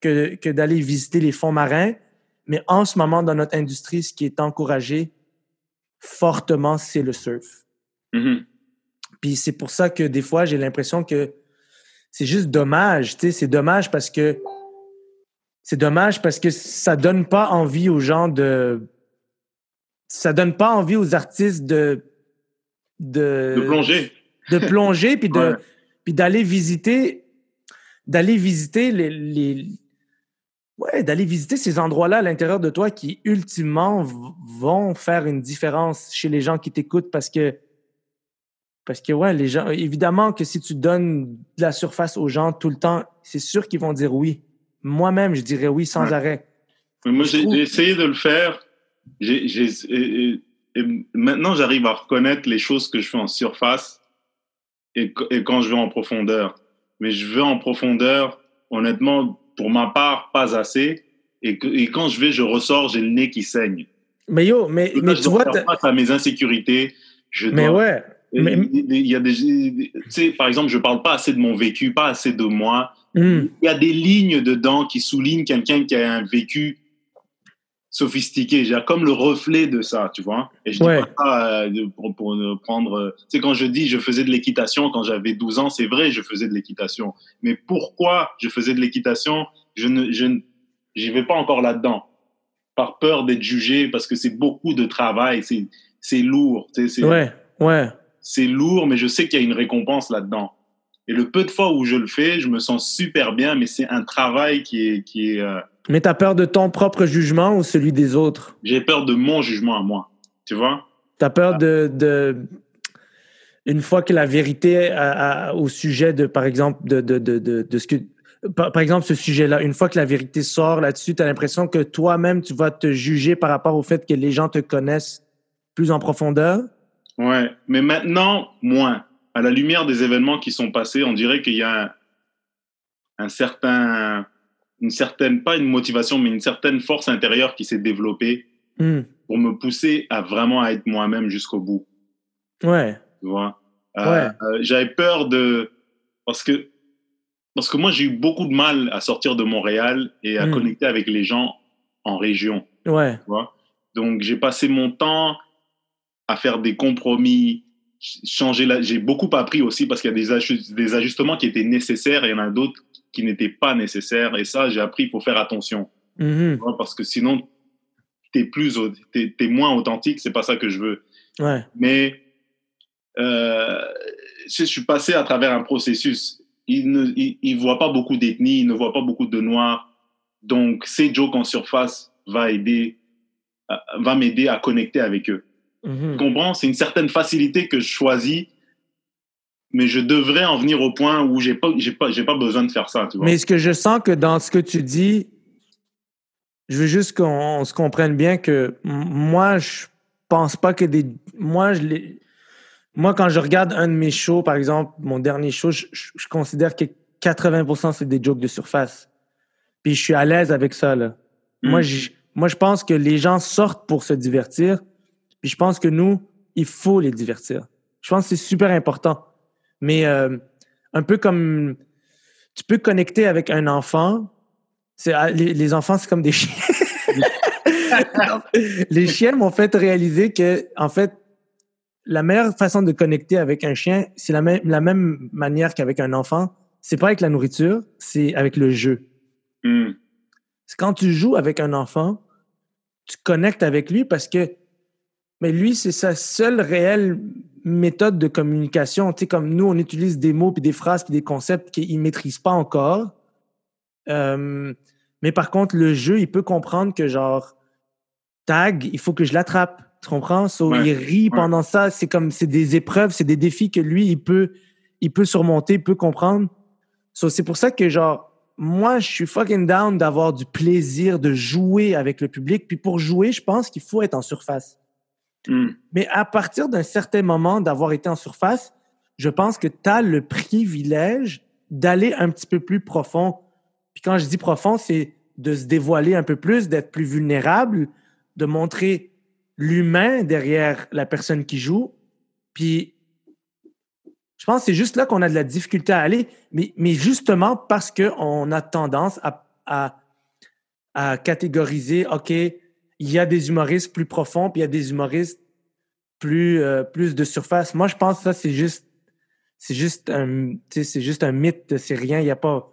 que, que d'aller visiter les fonds marins. Mais en ce moment, dans notre industrie, ce qui est encouragé fortement, c'est le surf. Mhm. Puis c'est pour ça que des fois, j'ai l'impression que c'est juste dommage. C'est dommage parce que c'est dommage parce que ça donne pas envie aux gens de. Ça donne pas envie aux artistes de. De, De plonger. de plonger puis de Ouais. puis d'aller visiter d'aller visiter les, les ouais d'aller visiter ces endroits-là à l'intérieur de toi qui ultimement vont faire une différence chez les gens qui t'écoutent parce que parce que ouais les gens évidemment que si tu donnes de la surface aux gens tout le temps c'est sûr qu'ils vont dire oui moi-même je dirais oui sans Ouais. arrêt Mais moi, j'ai essayé de le faire. J'ai, j'ai- et, et- et maintenant, j'arrive à reconnaître les choses que je fais en surface et, et quand je vais en profondeur. Mais je vais en profondeur, honnêtement, pour ma part, pas assez. Et, que- et quand je vais, je ressors, j'ai le nez qui saigne. mais yo mais, Là, mais je tu dois vois faire face à mes insécurités. Je mais dois- ouais mais- Il y a des, tu sais, par exemple, je parle pas assez de mon vécu, pas assez de moi. Hmm. Il y a des lignes dedans qui soulignent quelqu'un qui a un vécu sophistiqué. J'ai comme le reflet de ça, tu vois. Et je dis Ouais. pas ça euh, pour, pour ne prendre. euh, Tu sais, quand je dis je faisais de l'équitation quand j'avais 12 ans, c'est vrai, je faisais de l'équitation. Mais pourquoi je faisais de l'équitation Je ne, je ne, j'y vais pas encore là-dedans. Par peur d'être jugé, parce que c'est beaucoup de travail, c'est, c'est lourd. tu sais, C'est, Ouais, ouais. c'est lourd, mais je sais qu'il y a une récompense là-dedans. Et le peu de fois où je le fais, je me sens super bien, mais c'est un travail qui est, qui est. euh, Mais t'as peur de ton propre jugement ou celui des autres? j'ai peur de mon jugement à moi. Tu vois? T'as peur de, de. Une fois que la vérité au sujet de, par exemple, de, de, de, de, de ce que. Par, par exemple, ce sujet-là, une fois que la vérité sort là-dessus, t'as l'impression que toi-même, tu vas te juger par rapport au fait que les gens te connaissent plus en profondeur? Ouais. Mais maintenant, moins. À la lumière des événements qui sont passés, on dirait qu'il y a un, un certain. Une certaine, pas une motivation, mais une certaine force intérieure qui s'est développée Hmm. pour me pousser à vraiment à être moi-même jusqu'au bout. Ouais. Tu vois? Euh, Ouais. euh, J'avais peur de. Parce que, parce que moi, j'ai eu beaucoup de mal à sortir de Montréal et à Mm. connecter avec les gens en région. Ouais. Tu vois? Donc, j'ai passé mon temps à faire des compromis, changer la. J'ai beaucoup appris aussi parce qu'il y a des, ajust- des ajustements qui étaient nécessaires et il y en a d'autres qui n'étaient pas nécessaires. Et ça, j'ai appris, il faut faire attention. Mhm. vois, Parce que sinon, t'es plus, t'es t'es moins authentique. C'est pas ça que je veux Ouais. mais euh, je suis passé à travers un processus. Il ne il, il voit pas beaucoup d'ethnies, il ne voit pas beaucoup de noirs. Donc, ces jokes en surface va aider, euh, va m'aider à connecter avec eux. Tu comprends? C'est une certaine facilité que je choisis, mais je devrais en venir au point où j'ai pas, j'ai pas, j'ai pas besoin de faire ça, tu vois. Mais ce que je sens que dans ce que tu dis, je veux juste qu'on on se comprenne bien que moi, je pense pas que des. Moi, je moi, quand je regarde un de mes shows, par exemple, mon dernier show, je, je- je considère que 80% c'est des jokes de surface. Puis je suis à l'aise avec ça. Là. Mm. Moi, je, moi, je pense que les gens sortent pour se divertir. Puis je pense que nous, il faut les divertir. Je pense que c'est super important. Mais euh, un peu comme tu peux connecter avec un enfant. C'est, ah, les, les enfants, c'est comme des chiens. [LAUGHS] les chiens m'ont fait réaliser que, en fait, la meilleure façon de connecter avec un chien, c'est la, même la même manière qu'avec un enfant. C'est pas avec la nourriture, c'est avec le jeu. C'est quand tu joues avec un enfant, tu connectes avec lui parce que mais lui, c'est sa seule réelle méthode de communication. Tu sais, comme nous, on utilise des mots, puis des phrases, puis des concepts qu'il ne maîtrise pas encore. Euh, mais par contre, le jeu, il peut comprendre que genre, tag, il faut que je l'attrape. Tu comprends? So, Ouais, Il rit ouais. pendant ça. C'est comme, c'est des épreuves, c'est des défis que lui, il peut, il peut surmonter, il peut comprendre. So, c'est pour ça que genre, moi, je suis fucking down d'avoir du plaisir de jouer avec le public. Puis pour jouer, je pense qu'il faut être en surface. Hmm. Mais à partir d'un certain moment d'avoir été en surface, je pense que tu as le privilège d'aller un petit peu plus profond. Puis quand je dis profond, c'est de se dévoiler un peu plus, d'être plus vulnérable, de montrer l'humain derrière la personne qui joue. Puis je pense que c'est juste là qu'on a de la difficulté à aller, mais, mais justement parce qu'on a tendance à, à, à catégoriser, OK, il y a des humoristes plus profonds, puis il y a des humoristes plus, euh, plus de surface. Moi, je pense que ça, c'est juste, c'est juste un, c'est juste un mythe, c'est rien, il y a pas.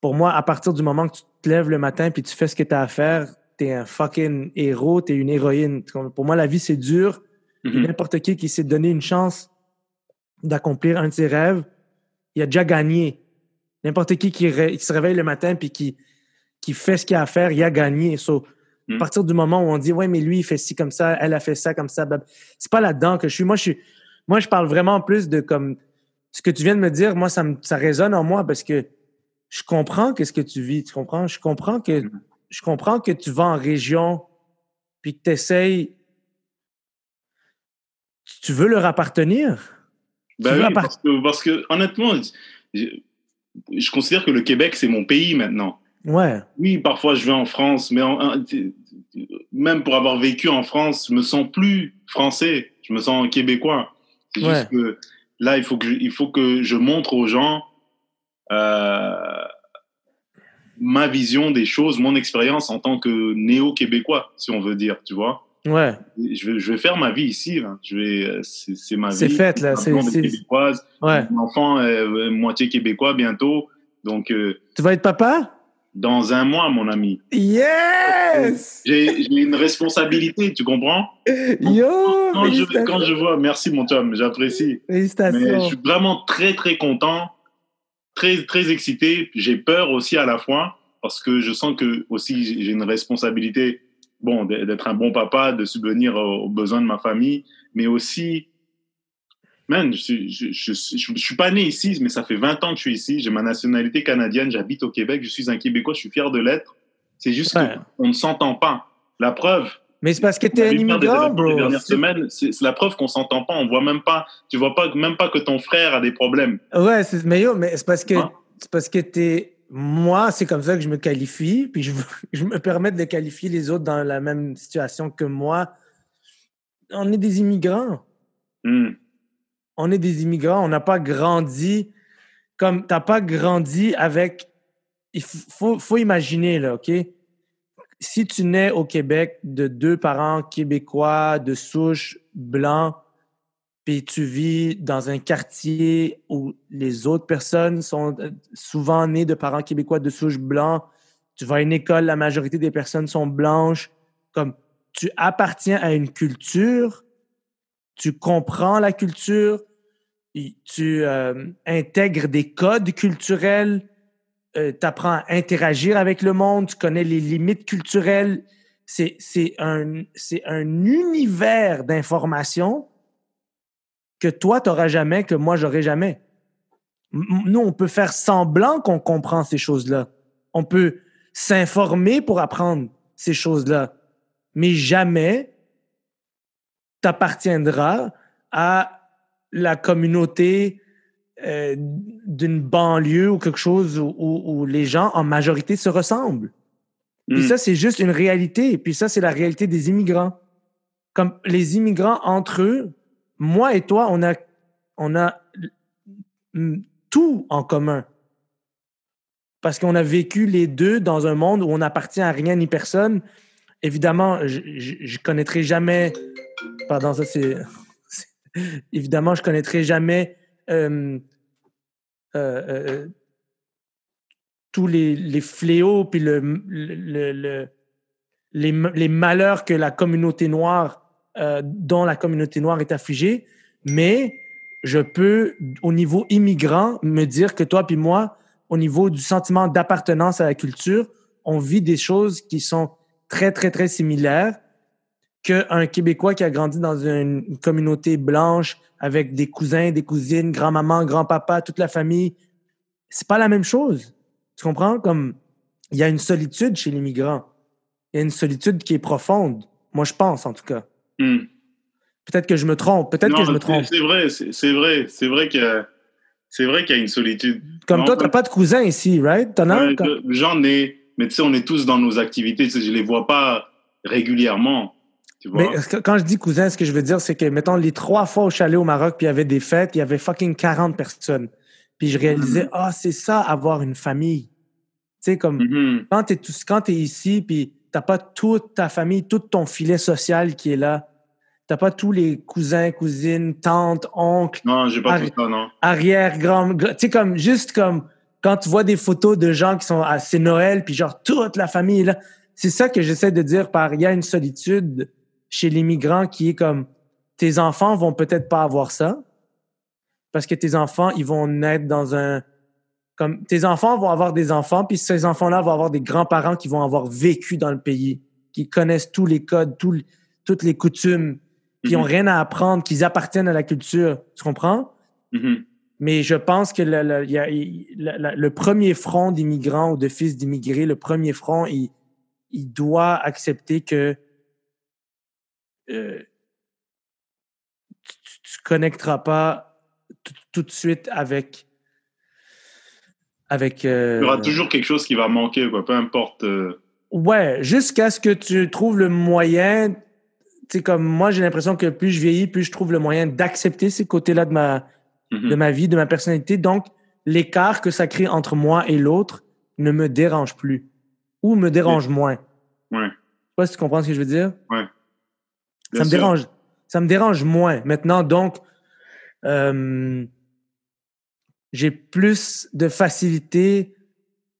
Pour moi, à partir du moment que tu te lèves le matin puis tu fais ce que tu as à faire, t'es un fucking héros, t'es une héroïne. Pour moi, la vie, c'est dur. Mhm. N'importe qui qui s'est donné une chance d'accomplir un de ses rêves, il a déjà gagné. N'importe qui qui se réveille le matin puis qui, qui fait ce qu'il a à faire, il a gagné. So, À Mm. partir du moment où on dit, ouais, mais lui, il fait ci comme ça, elle a fait ça comme ça, c'est pas là-dedans que je suis. Moi, je suis, moi, je parle vraiment plus de comme ce que tu viens de me dire. Moi, ça, me, ça résonne en moi parce que je comprends qu'est-ce que tu vis. Tu comprends? Je comprends que, Mm. je comprends que tu vas en région puis que tu essayes. Tu veux leur appartenir? Ben Tu veux oui, appart- parce que, parce que honnêtement, je, je considère que le Québec, c'est mon pays maintenant. Ouais. Oui, parfois je vais en France, mais en- même pour avoir vécu en France, je me sens plus français, je me sens québécois. C'est Ouais. juste que là, il faut que, je, il faut que je montre aux gens euh, ma vision des choses, mon expérience en tant que néo-québécois, si on veut dire, tu vois. Ouais. Je vais, je vais faire ma vie ici. Là. Je vais, c'est, c'est ma vie. C'est fait, là. C'est, c'est... québécoise. Ouais. Mon enfant est euh, moitié québécois bientôt. Donc, euh, Tu vas être papa? Dans un mois, mon ami. Yes! J'ai, une responsabilité, tu comprends? Yo! Quand je, félicitations. quand je vois, merci mon Tom, j'apprécie. Mais je Félicitations. suis vraiment très, très content, très, très excité. J'ai peur aussi à la fois parce que je sens que aussi j'ai une responsabilité, bon, d'être un bon papa, de subvenir aux besoins de ma famille, mais aussi, man, je, je, je, je, je suis pas né ici, mais ça fait 20 ans que je suis ici. J'ai ma nationalité canadienne, j'habite au Québec, je suis un Québécois, je suis fier de l'être. C'est juste Ouais. qu'on ne s'entend pas. La preuve, Mais c'est parce que t'es un immigrant, les bro. dernières C'est- semaines, c'est c'est la preuve qu'on s'entend pas. On voit même pas, tu vois pas même pas que ton frère a des problèmes. Ouais, c'est, mais yo, mais c'est parce que, Hein? c'est parce que t'es, moi, c'est comme ça que je me qualifie, puis je, je me permets de qualifier les autres dans la même situation que moi. On est des immigrants. Hmm. On est des immigrants. On n'a pas grandi comme, t'as pas grandi avec, il faut, faut imaginer, là, OK? Si tu nais au Québec de deux parents québécois de souche blanc, puis tu vis dans un quartier où les autres personnes sont euh, souvent nées de parents québécois de souche blanc, tu vas à une école, la majorité des personnes sont blanches, comme tu appartiens à une culture, tu comprends la culture, tu euh, intègres des codes culturels, tu apprends à interagir avec le monde, tu connais les limites culturelles. C'est un, univers d'informations que toi, tu n'auras jamais, que moi, j'aurai jamais. Nous, on peut faire semblant qu'on comprend ces choses-là. On peut s'informer pour apprendre ces choses-là. Mais jamais t'appartiendras à la communauté euh, d'une banlieue ou quelque chose où, où- où les gens en majorité se ressemblent. Puis Hmm. ça, c'est juste une réalité. Puis ça, c'est la réalité des immigrants. Comme les immigrants entre eux, moi et toi, on a, on a tout en commun. Parce qu'on a vécu les deux dans un monde où on n'appartient à rien ni personne. Évidemment, je, je connaîtrai jamais. Pardon, ça c'est. Évidemment, je connaîtrai jamais euh, euh, euh, tous les, les fléaux puis le, le- le- le- les, les malheurs que la communauté noire, euh, dont la communauté noire est affligée, mais je peux, au niveau immigrant, me dire que toi puis moi, au niveau du sentiment d'appartenance à la culture, on vit des choses qui sont très, très, très similaires qu'un Québécois qui a grandi dans une, communauté blanche avec des cousins, des cousines, grand-maman, grand-papa, toute la famille. C'est pas la même chose. Tu comprends? Comme il y a une solitude chez les migrants. Il y a une solitude qui est profonde. Moi, je pense, en tout cas. Hmm. Peut-être que je me trompe. Peut-être que je me trompe. C'est vrai, c'est vrai, c'est vrai qu'il y a, c'est vrai qu'il y a une solitude. Comme Non, toi, t'as pas de cousins ici, right? T'en as J'en ai, mais tu sais, on est tous dans nos activités. Je les vois pas régulièrement. Tu vois? Mais que- quand je dis cousin, ce que je veux dire, c'est que, mettons, les trois fois au chalet au Maroc, puis il y avait des fêtes, il y avait fucking 40 personnes. Puis je réalisais, Mhm. ah, c'est ça, avoir une famille. Tu sais, comme, Mhm. quand t'es tous- quand t'es ici, puis t'as pas toute ta famille, tout ton filet social qui est là. T'as pas tous les cousins, cousines, tantes, oncles, Non, j'ai pas tout ça, non. arrière, grand, gra- tu sais, comme, juste comme, quand tu vois des photos de gens qui sont à, c'est Noël, puis genre, toute la famille est là. C'est ça que j'essaie de dire par, il y a une solitude chez les migrants qui est comme, tes enfants vont peut-être pas avoir ça, parce que tes enfants, ils vont naître dans un, comme, tes enfants vont avoir des enfants, puis ces enfants-là vont avoir des grands-parents qui vont avoir vécu dans le pays, qui connaissent tous les codes, toutes les coutumes, qui Mhm. ont rien à apprendre, qui appartiennent à la culture. Tu comprends? Mhm. Mais je pense que le, le- il y a- il- le- le- le premier front d'immigrants ou de fils d'immigrés, le premier front, il, il doit accepter que euh, tu, tu connecteras pas tout, tout de suite avec avec euh, Il y aura toujours quelque chose qui va manquer, quoi. Peu importe. euh, ouais jusqu'à ce que tu trouves le moyen tu sais comme moi j'ai l'impression que plus je vieillis plus je trouve le moyen d'accepter ces côtés-là de ma mhm. de ma vie, de ma personnalité. Donc, l'écart que ça crée entre moi et l'autre, ne me dérange plus ou me dérange moins. Ouais. Je sais pas si tu comprends ce que je veux dire. Ouais. Ça me dérange. Ça me dérange moins. Maintenant, donc, euh, j'ai plus de facilité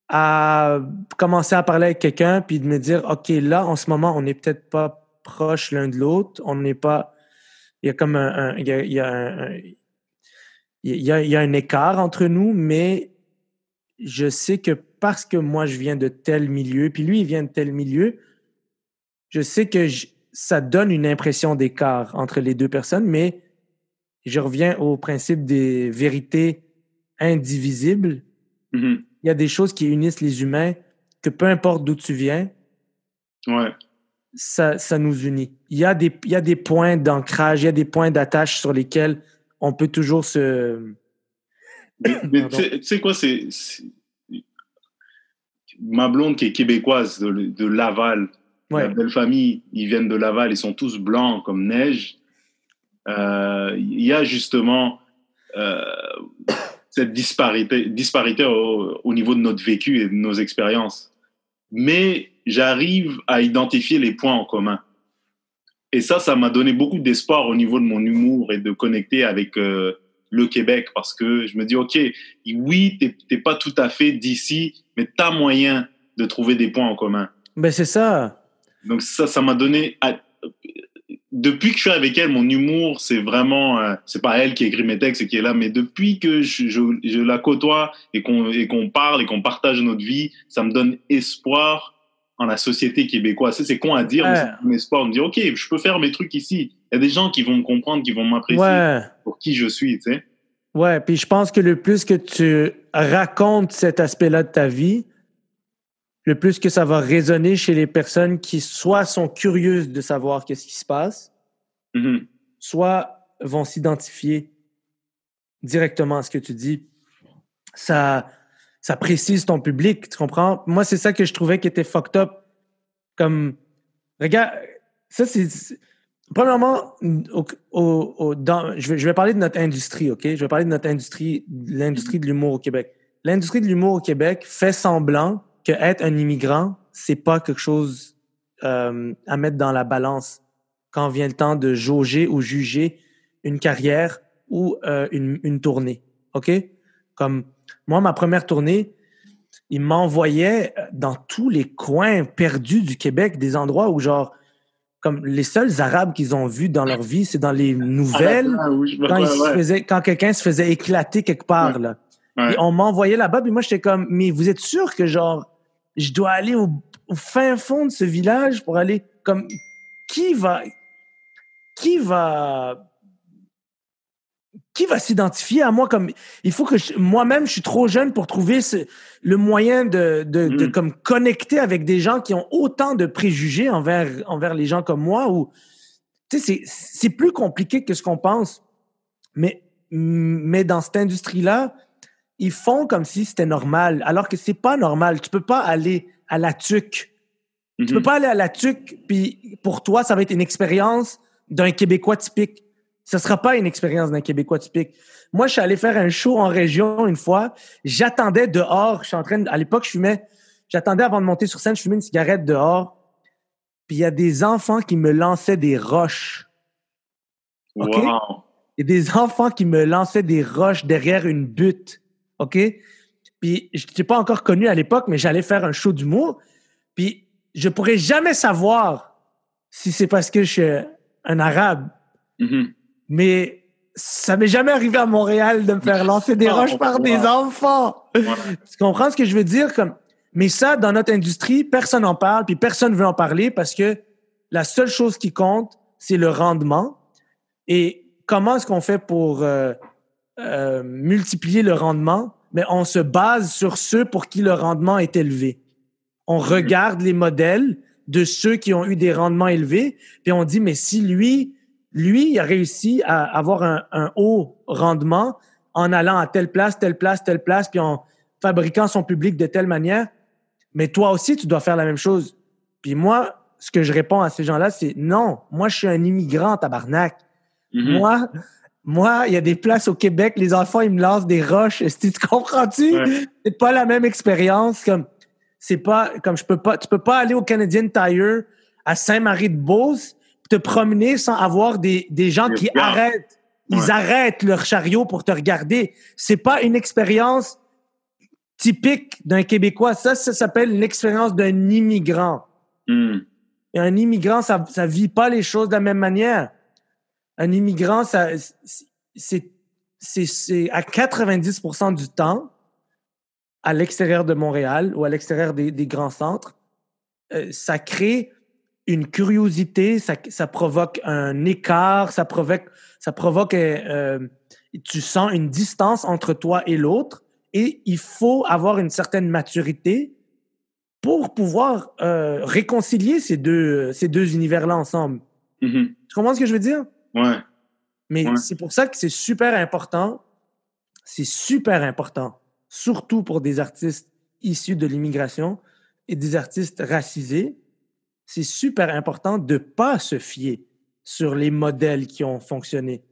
à commencer à parler avec quelqu'un puis de me dire, OK, là, en ce moment, on n'est peut-être pas proche l'un de l'autre. On n'est pas. Il y a comme un. il, y a, il, y a un, il, y a, il y a un écart entre nous, mais je sais que parce que moi, je viens de tel milieu, puis lui, il vient de tel milieu, je sais que ça donne une impression d'écart entre les deux personnes, mais je reviens au principe des vérités indivisibles. Mm-hmm. Il y a des choses qui unissent les humains que peu importe d'où tu viens, ouais. ça, ça nous unit. Il y a des, il y a des points d'ancrage, il y a des points d'attache sur lesquels on peut toujours se... Mais, [COUGHS] tu sais quoi, c'est ma blonde qui est québécoise de, de Laval, Ouais. la belle famille, ils viennent de Laval, ils sont tous blancs comme neige. Euh, Il y a justement euh, [COUGHS] cette disparité, disparité au, au, niveau de notre vécu et de nos expériences. Mais j'arrive à identifier les points en commun. Et ça, ça m'a donné beaucoup d'espoir au niveau de mon humour et de connecter avec euh, le Québec parce que je me dis, OK, oui, t'es pas tout à fait d'ici, mais tu as moyen de trouver des points en commun. Ben, c'est ça. Donc ça, ça m'a donné... Depuis que je suis avec elle, mon humour, c'est vraiment... Euh, c'est pas elle qui écrit mes textes et qui est là, mais depuis que je, je, je la côtoie et qu'on qu'on parle et qu'on partage notre vie, ça me donne espoir en la société québécoise. C'est con à dire, ouais. mais c'est un espoir de me dire, OK, je peux faire mes trucs ici. Il y a des gens qui vont me comprendre, qui vont m'apprécier ouais. pour qui je suis, tu sais. Ouais, puis je pense que le plus que tu racontes cet aspect-là de ta vie, le plus que ça va résonner chez les personnes qui soit sont curieuses de savoir qu'est-ce qui se passe, mm -hmm. soit vont s'identifier directement à ce que tu dis. Ça, ça précise ton public, tu comprends? Moi, c'est ça que je trouvais qui était fucked up. Comme, regarde, ça c'est... Premièrement, au, au, au, dans, je, vais, je vais parler de notre industrie, OK? Je vais parler de notre industrie, l'industrie de l'humour au Québec. L'industrie de l'humour au Québec fait semblant que être un immigrant, c'est pas quelque chose euh, à mettre dans la balance quand vient le temps de jauger ou juger une carrière ou euh, une, une, tournée. OK? Comme moi, ma première tournée, ils m'envoyaient dans tous les coins perdus du Québec, des endroits où, genre, comme les seuls Arabes qu'ils ont vus dans leur vie, c'est dans les nouvelles, ah, oui, quand, ouais, ouais. faisait, quand quelqu'un se faisait éclater quelque part. Ouais. Là. Et on m'envoyait là-bas, puis moi, j'étais comme, mais vous êtes sûr que, genre, je dois aller au, au, fin fond de ce village pour aller, comme, qui va, qui va, qui va s'identifier à moi comme il faut que moi-même je suis trop jeune pour trouver ce, le moyen de, de, Mm. de, comme connecter avec des gens qui ont autant de préjugés envers envers les gens comme moi ou tu sais c'est c'est plus compliqué que ce qu'on pense mais mais dans cette industrie là ils font comme si c'était normal alors que c'est pas normal tu peux pas aller à la tuque Mm tu peux pas aller à la tuque puis pour toi ça va être une expérience d'un québécois typique ce sera pas une expérience d'un Québécois typique. Moi, je suis allé faire un show en région une fois. J'attendais dehors. Je suis en train de, à l'époque, je fumais. J'attendais avant de monter sur scène, je fumais une cigarette dehors. Puis il y a des enfants qui me lançaient des roches. OK? Wow. Il y a des [LAUGHS] enfants qui me lançaient des roches derrière une butte. OK? Puis je t'ai pas encore connu à l'époque, mais j'allais faire un show d'humour. Puis je pourrais jamais savoir si c'est parce que je suis un arabe. Mm -hmm mais ça m'est jamais arrivé à Montréal de me faire lancer des [LAUGHS] roches oh, par des enfants. Tu comprends ce que je veux dire? Comme, mais ça, dans notre industrie, personne n'en parle, puis personne veut en parler parce que la seule chose qui compte, c'est le rendement. Et comment est-ce qu'on fait pour euh, euh, multiplier le rendement? Mais on se base sur ceux pour qui le rendement est élevé. On regarde les modèles de ceux qui ont eu des rendements élevés, puis on dit, mais si lui, lui, il a réussi à avoir un, un, haut rendement en allant à telle place, telle place, telle place, puis en fabriquant son public de telle manière. Mais toi aussi, tu dois faire la même chose. Puis moi, ce que je réponds à ces gens-là, c'est non, moi, je suis un immigrant, tabarnak. Mm -hmm. Moi, Moi, il y a des places au Québec, les enfants, ils me lancent des roches. Est-ce que tu comprends-tu? C'est pas la même expérience. Comme, c'est pas, comme je peux pas, tu peux pas aller au Canadian Tire à Saint-Marie-de-Beauce te promener sans avoir des, des gens qui arrêtent. Ils arrêtent leur chariot pour te regarder. C'est pas une expérience typique d'un Québécois. Ça, ça s'appelle une expérience d'un immigrant. Hmm. Et un immigrant, ça, ça vit pas les choses de la même manière. Un immigrant, ça, c'est, c'est, à 90% du temps, à l'extérieur de Montréal ou à l'extérieur des, des grands centres, euh, ça crée une curiosité, ça, ça, provoque un écart, ça provoque, ça provoque, euh, euh, tu sens une distance entre toi et l'autre, et il faut avoir une certaine maturité pour pouvoir euh, réconcilier ces deux, ces deux univers-là ensemble. Mm-hmm. Tu comprends ce que je veux dire? Ouais. Mais c'est pour ça que c'est super important. C'est super important, surtout pour des artistes issus de l'immigration et des artistes racisés. C'est super important de ne pas se fier sur les modèles qui ont fonctionné.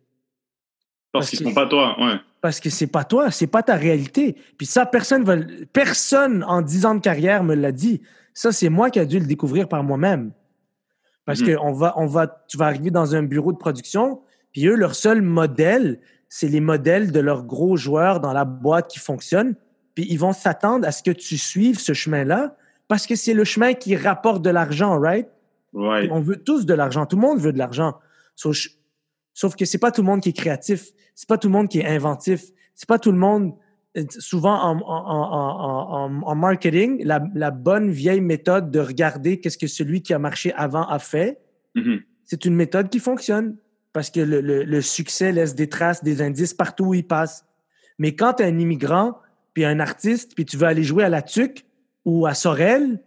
Parce, qu'ils ne sont pas toi, ouais. Parce que c'est pas toi, c'est pas ta réalité. Puis ça, personne va, personne en dix ans de carrière me l'a dit. Ça, c'est moi qui ai dû le découvrir par moi-même. Parce mm-hmm. que on va, on va, tu vas arriver dans un bureau de production, puis eux, leur seul modèle, c'est les modèles de leurs gros joueurs dans la boîte qui fonctionnent. Puis ils vont s'attendre à ce que tu suives ce chemin-là parce que c'est le chemin qui rapporte de l'argent, right? Ouais. On veut tous de l'argent. Tout le monde veut de l'argent. Sauf, sauf que c'est pas tout le monde qui est créatif. C'est pas tout le monde qui est inventif. C'est pas tout le monde. Souvent en, en, en, en marketing, la, la, bonne vieille méthode de regarder qu'est-ce que celui qui a marché avant a fait, mm-hmm. c'est une méthode qui fonctionne parce que le, le, succès laisse des traces, des indices partout où il passe. Mais quand tu es un immigrant, puis un artiste, puis tu veux aller jouer à la TUC ou à Sorel,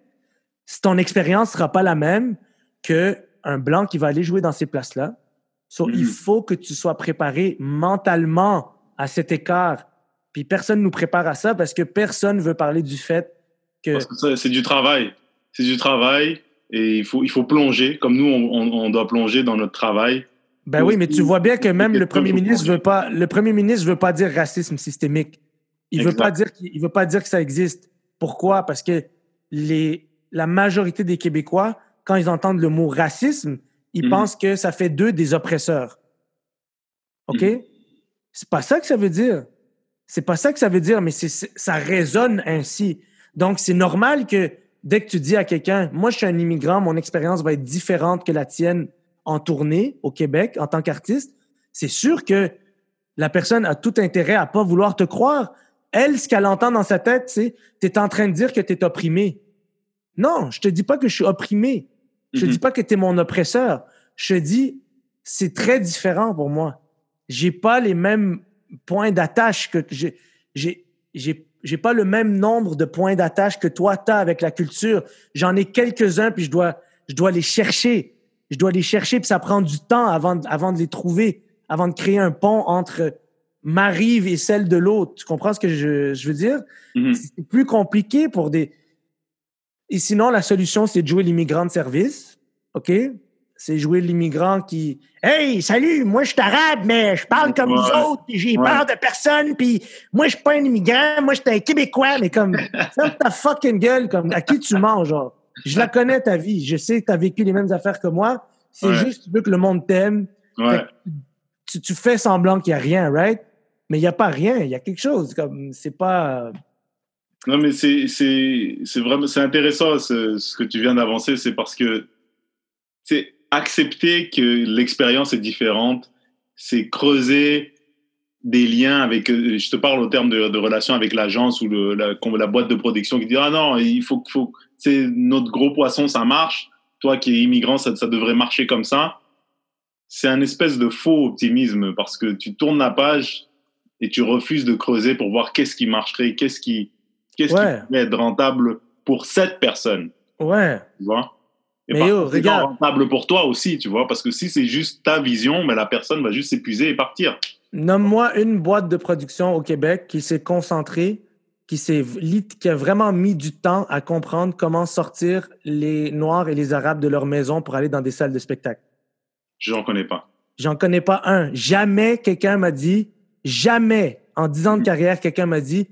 ton expérience sera pas la même que un blanc qui va aller jouer dans ces places-là. So, Il mm. faut que tu sois préparé mentalement à cet écart. Puis personne nous prépare à ça parce que personne veut parler du fait que... C'est du travail. C'est du travail et il faut, il faut plonger. Comme nous, on, on doit plonger dans notre travail ben oui, mais tu vois bien que même le premier ministre veut pas, le premier ministre veut pas dire racisme systémique. Il veut pas dire qu'il veut pas dire que ça existe. Pourquoi? Parce que les, la majorité des Québécois, quand ils entendent le mot racisme, ils mhm. pensent que ça fait d'eux des oppresseurs. OK? Mhm. C'est pas ça que ça veut dire. C'est pas ça que ça veut dire, mais ça résonne ainsi. Donc, c'est normal que dès que tu dis à quelqu'un, moi, je suis un immigrant, mon expérience va être différente que la tienne en tournée au Québec en tant qu'artiste, c'est sûr que la personne a tout intérêt à pas vouloir te croire. Elle, ce qu'elle entend dans sa tête, c'est tu es en train de dire que tu es opprimé. Non, je te dis pas que je suis opprimé. Je te mm-hmm. dis pas que tu es mon oppresseur. Je te dis c'est très différent pour moi. J'ai pas les mêmes points d'attache que j'ai j'ai j'ai pas le même nombre de points d'attache que toi tu as avec la culture. J'en ai quelques-uns puis je dois je dois les chercher je dois les chercher, puis ça prend du temps avant, avant de les trouver, avant de créer un pont entre ma rive et celle de l'autre. Tu comprends ce que je, je veux dire? Mm-hmm. C'est plus compliqué pour des... Et sinon, la solution, c'est de jouer l'immigrant de service, OK? C'est jouer l'immigrant qui... Hey, salut, moi je suis arabe, mais je parle comme vous autres, j'ai peur de personne, puis moi je suis pas un immigrant, moi je suis un Québécois, mais comme, [LAUGHS] ferme ta fucking gueule, comme, à qui tu mens, genre? Je la connais, ta vie. Je sais que tu as vécu les mêmes affaires que moi. C'est juste tu veux que le monde t'aime. Tu, fais semblant qu'il n'y a rien, right? Mais il n'y a pas rien. Il y a quelque chose. Comme, c'est pas. Non, mais c'est, c'est, c'est vraiment, c'est intéressant ce, ce, que tu viens d'avancer. C'est parce que c'est accepter que l'expérience est différente. C'est creuser des liens avec, je te parle au terme de, de relation avec l'agence ou le, la, la, boîte de production qui dit, ah non, il faut, faut, c'est notre gros poisson, ça marche. Toi qui es immigrant, ça, ça devrait marcher comme ça. C'est un espèce de faux optimisme parce que tu tournes la page et tu refuses de creuser pour voir qu'est-ce qui marcherait, qu'est-ce qui, qu'est-ce qui pourrait être rentable pour cette personne. Ouais. Tu vois? Et mais yo, regarde. rentable pour toi aussi, tu vois, parce que si c'est juste ta vision, mais la personne va juste s'épuiser et partir. Nomme-moi une boîte de production au Québec qui s'est concentrée qui, s'est, qui a vraiment mis du temps à comprendre comment sortir les Noirs et les Arabes de leur maison pour aller dans des salles de spectacle? Je n'en connais pas. J'en connais pas un. Jamais quelqu'un m'a dit, jamais, en dix ans de carrière, quelqu'un m'a dit,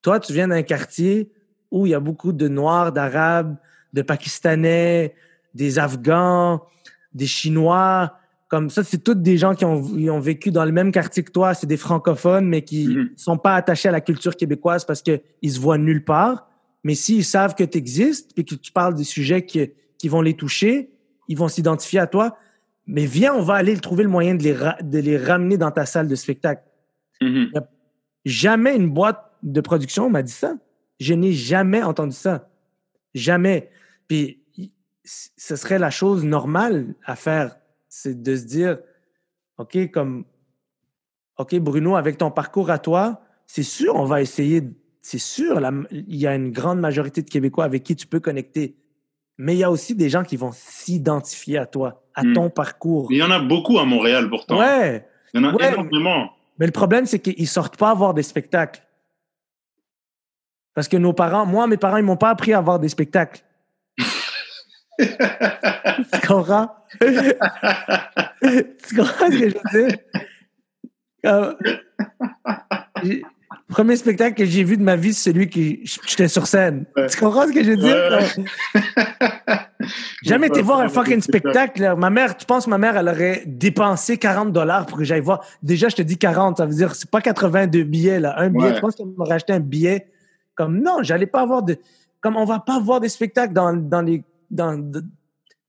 toi, tu viens d'un quartier où il y a beaucoup de Noirs, d'Arabes, de Pakistanais, des Afghans, des Chinois. Comme ça, c'est tous des gens qui ont, vécu dans le même quartier que toi. C'est des francophones, mais qui Mhm. sont pas attachés à la culture québécoise parce qu'ils se voient nulle part. Mais s'ils savent que tu existes et que tu parles des sujets qui, qui vont les toucher, ils vont s'identifier à toi. Mais viens, on va aller trouver le moyen de les, ra- de les ramener dans ta salle de spectacle. Mhm. Jamais une boîte de production m'a dit ça. Je n'ai jamais entendu ça. Jamais. Puis, ce serait la chose normale à faire. C'est de se dire, OK, comme, OK, Bruno, avec ton parcours à toi, c'est sûr, on va essayer, c'est sûr, la- il y a une grande majorité de Québécois avec qui tu peux connecter. Mais il y a aussi des gens qui vont s'identifier à toi, à Mm. ton parcours. Il y en a beaucoup à Montréal pourtant. Ouais. Il y en a Ouais. énormément. Mais le problème, c'est qu'ils sortent pas voir des spectacles. Parce que nos parents, moi, mes parents, ils m'ont pas appris à voir des spectacles. [LAUGHS] tu comprends? tu comprends ce que je veux dire? Comme- premier spectacle que j'ai vu de ma vie, c'est celui que j'étais sur scène. Ouais. Tu comprends ce que je veux dire? Ouais. [LAUGHS] Jamais été voir un fucking spectacle. là. Ma mère, tu penses ma mère, elle aurait dépensé 40 dollars pour que j'aille voir? Déjà, je te dis 40, ça veut dire c'est pas 82 billets là, un billet. Ouais. Tu penses qu'elle m'aurait acheté un billet? Comme non, j'allais pas avoir de comme on va pas voir des spectacles dans, dans les dans,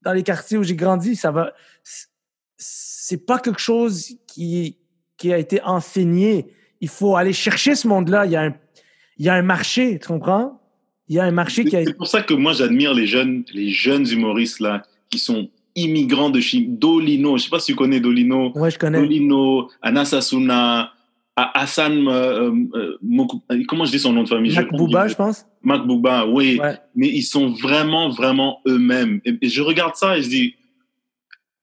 dans les quartiers où j'ai grandi, ça va c'est pas quelque chose qui qui a été enseigné. Il faut aller chercher ce monde-là, il y a un il y a un marché, tu comprends? Il y a un marché qui a C'est pour ça que moi j'admire les jeunes, les jeunes humoristes là qui sont immigrants de Chine. Dolino, je sais pas si tu connais Dolino. Ouais, je connais. Dolino, Anasasuna, A- Hassan, euh, euh, Mokou- euh, comment je dis son nom de famille? Mac Je- Bouba, je pense. Mac Bouba, oui. Ouais. Mais ils sont vraiment, vraiment eux-mêmes. Et, et je regarde ça et je dis,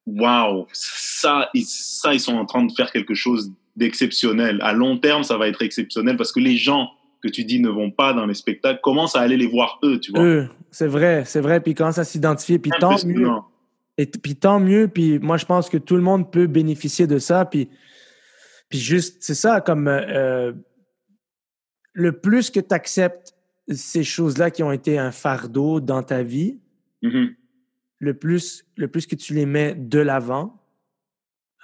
waouh, ça, ils, ça, ils sont en train de faire quelque chose d'exceptionnel. À long terme, ça va être exceptionnel parce que les gens que tu dis ne vont pas dans les spectacles commencent à aller les voir eux, tu vois. Eux, c'est vrai, c'est vrai. Puis quand ça s'identifie, puis tant mieux. Et puis tant mieux. Puis moi, je pense que tout le monde peut bénéficier de ça. Puis, puis juste, c'est ça, comme euh, le plus que tu acceptes ces choses-là qui ont été un fardeau dans ta vie, Mhm. le plus, le plus que tu les mets de l'avant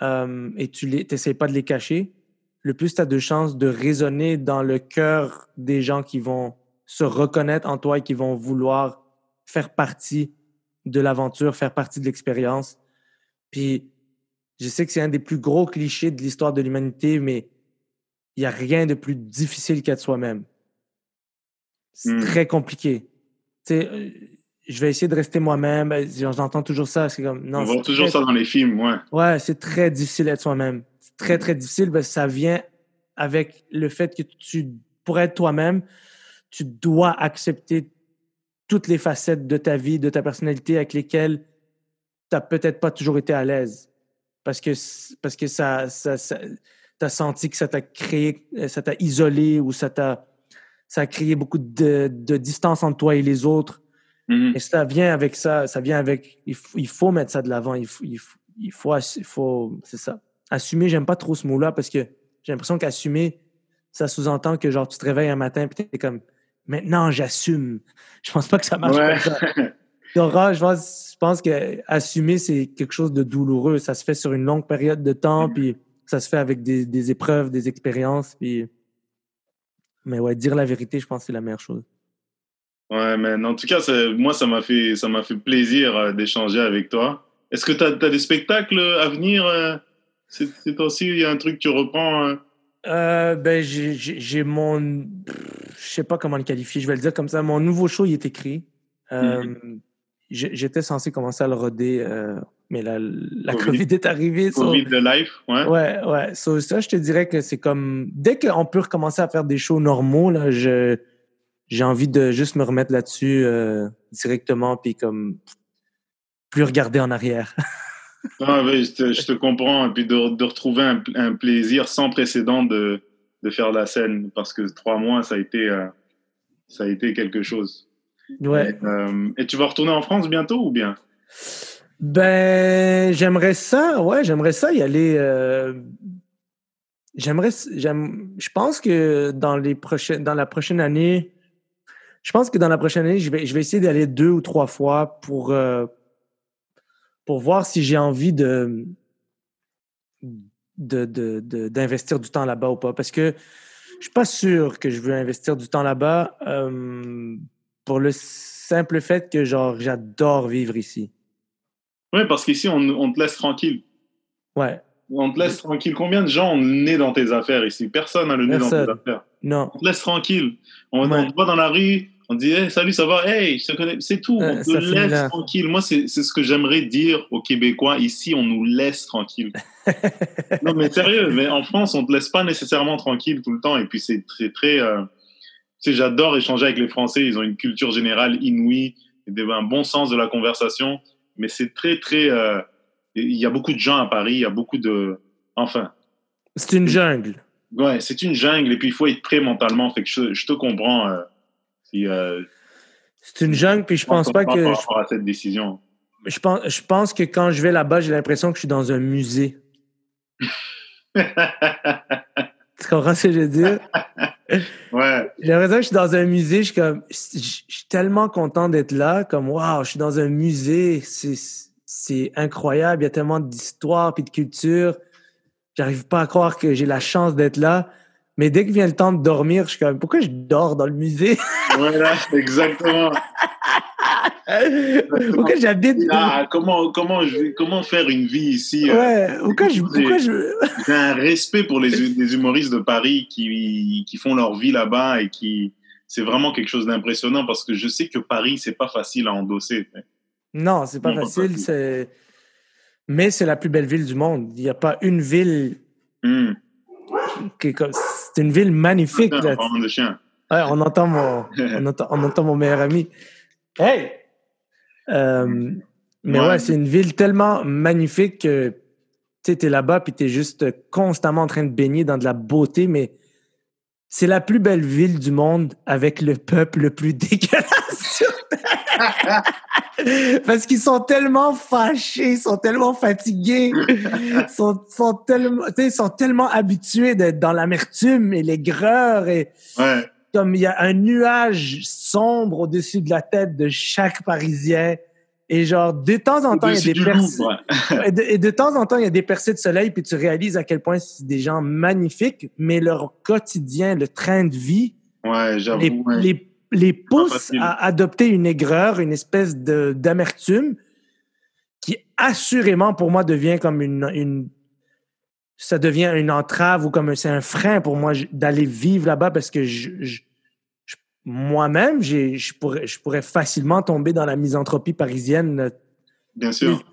euh, et tu n'essayes pas de les cacher, le plus tu as de chances de résonner dans le cœur des gens qui vont se reconnaître en toi et qui vont vouloir faire partie de l'aventure, faire partie de l'expérience. Puis, je sais que c'est un des plus gros clichés de l'histoire de l'humanité, mais il n'y a rien de plus difficile qu'être soi-même. C'est Mm. très compliqué. Tu sais, euh, je vais essayer de rester moi-même. J'entends toujours ça. C'est comme, non, On voit toujours très- ça dans les films, ouais. Ouais, c'est très difficile d'être soi-même. C'est très, très difficile parce que ça vient avec le fait que tu, pour être toi-même, tu dois accepter toutes les facettes de ta vie, de ta personnalité avec lesquelles tu n'as peut-être pas toujours été à l'aise. Parce que, parce que ça, ça, ça as senti que ça t'a créé, euh, ça t'a isolé ou ça t'a ça a créé beaucoup de, de distance entre toi et les autres. Mhm. Et ça vient avec ça, ça vient avec. Il faut, il faut mettre ça de l'avant. Il faut, il faut, il faut, assu- il faut- c'est ça. Assumer, j'aime pas trop ce mot-là parce que j'ai l'impression qu'assumer, ça sous-entend que genre tu te réveilles un matin et t'es comme maintenant j'assume. [LAUGHS] Je pense pas que ça marche Ouais. comme ça. [LAUGHS] Dora, je pense, je pense que assumer c'est quelque chose de douloureux. Ça se fait sur une longue période de temps, puis ça se fait avec des, des épreuves, des expériences, puis. Mais ouais, dire la vérité, je pense que c'est la meilleure chose. Ouais, mais en tout cas, c'est- moi, ça m'a fait, ça m'a fait plaisir euh, d'échanger avec toi. Est-ce que tu as, des spectacles à venir euh, ces ces temps-ci? Il y a un truc que tu reprends? euh? Euh, ben, j'ai- mon. Je sais pas comment le qualifier, je vais le dire comme ça. Mon nouveau show, il est écrit. Euh, j'ai- J'étais censé commencer à le roder, euh, mais la, la Covid. COVID. est arrivée. so- Covid de life, ouais. Ouais, ouais. So, ça, je te dirais que c'est comme. Dès qu'on peut recommencer à faire des shows normaux, là, je j'ai envie de juste me remettre là-dessus euh, directement, puis comme. Plus regarder en arrière. [LAUGHS] Ah, oui, je, te, je te comprends. Et puis de, de retrouver un, un plaisir sans précédent de, de faire la scène. Parce que trois mois, ça a été, euh, ça a été quelque chose. Ouais. Et, euh, et tu vas retourner en France bientôt ou bien? Ben, j'aimerais ça, ouais, j'aimerais ça y aller. euh, j'aimerais, j'aime, je pense que dans les prochaines, dans la prochaine année, je pense que dans la prochaine année, je vais, je vais essayer d'aller deux ou trois fois pour, euh, pour voir si j'ai envie de, de, de, de- d'investir du temps là-bas ou pas. Parce que je suis pas sûr que je veux investir du temps là-bas euh, pour le simple fait que genre j'adore vivre ici. Oui, parce qu'ici, on, on te laisse tranquille. Ouais. On te laisse tranquille. Combien de gens ont le nez dans tes affaires ici? Personne n'a le nez dans tes affaires. Non. On te laisse tranquille. On, Ouais. on te voit dans la rue, on te dit hey, salut, ça va? Hey, je te connais. C'est tout. Euh, on te laisse tranquille. Moi, c'est ce que j'aimerais dire aux Québécois. Ici, on nous laisse tranquille. [LAUGHS] non, mais sérieux, mais en France, on te laisse pas nécessairement tranquille tout le temps. Et puis, c'est très, très. euh, sais, j'adore échanger avec les Français. Ils ont une culture générale inouïe, un bon sens de la conversation. Mais c'est très, très. euh, Il y a beaucoup de gens à Paris. Il y a beaucoup de. Enfin. C'est une jungle. Ouais, c'est une jungle. Et puis, il faut être prêt mentalement. Fait que je, je te comprends. euh, si, euh, C'est une jungle, puis je pense pas que. Par Je, rapport à cette décision. je pense, je pense que quand je vais là-bas, j'ai l'impression que je suis dans un musée. [LAUGHS] Tu comprends ce que je veux dire? [LAUGHS] ouais. J'ai l'impression que je suis dans un musée. Je suis comme. Je suis tellement content d'être là. Comme, waouh, je suis dans un musée. C'est c'est incroyable. Il y a tellement d'histoire puis de culture. J'arrive pas à croire que j'ai la chance d'être là. Mais dès que vient le temps de dormir, je suis comme, pourquoi je dors dans le musée? [LAUGHS] Voilà, exactement. [LAUGHS] pourquoi j'habite. Ah, comment, comment, je- comment faire une vie ici euh, Ouais, pourquoi je. Pourquoi je... J'ai un respect pour les, [LAUGHS] les humoristes de Paris qui, qui font leur vie là-bas et qui. C'est vraiment quelque chose d'impressionnant parce que je sais que Paris, c'est pas facile à endosser. Non, c'est pas Non, facile. c'est- Mais c'est la plus belle ville du monde. Il n'y a pas une ville Hum. qui est comme. C'est une ville magnifique. Là. chien. Ouais, on entend mon, [LAUGHS] on entend, on entend mon meilleur ami. Hey! Euh, mais ouais, Ouais. c'est une ville tellement magnifique que tu es là-bas puis tu es juste constamment en train de baigner dans de la beauté, mais c'est la plus belle ville du monde avec le peuple le plus [LAUGHS] dégueulasse. [LAUGHS] [LAUGHS] Parce qu'ils sont tellement fâchés, ils sont tellement fatigués, ils [LAUGHS] sont, sont tellement, ils sont tellement habitués d'être dans l'amertume et l'aigreur et Ouais. comme il y a un nuage sombre au-dessus de la tête de chaque Parisien. Et genre, de temps en temps, il y a des percées. [LAUGHS] Et de, et de temps en temps, il y a des percées de soleil, puis tu réalises à quel point c'est des gens magnifiques, mais leur quotidien, le train de vie, Ouais, les, les, les pousse à adopter une aigreur, une espèce d'amertume qui assurément pour moi devient comme une, une ça devient une entrave ou comme un- c'est un frein pour moi d'aller vivre là-bas parce que je, je- je- moi-même je pourrais je pourrais facilement tomber dans la misanthropie parisienne Bien sûr.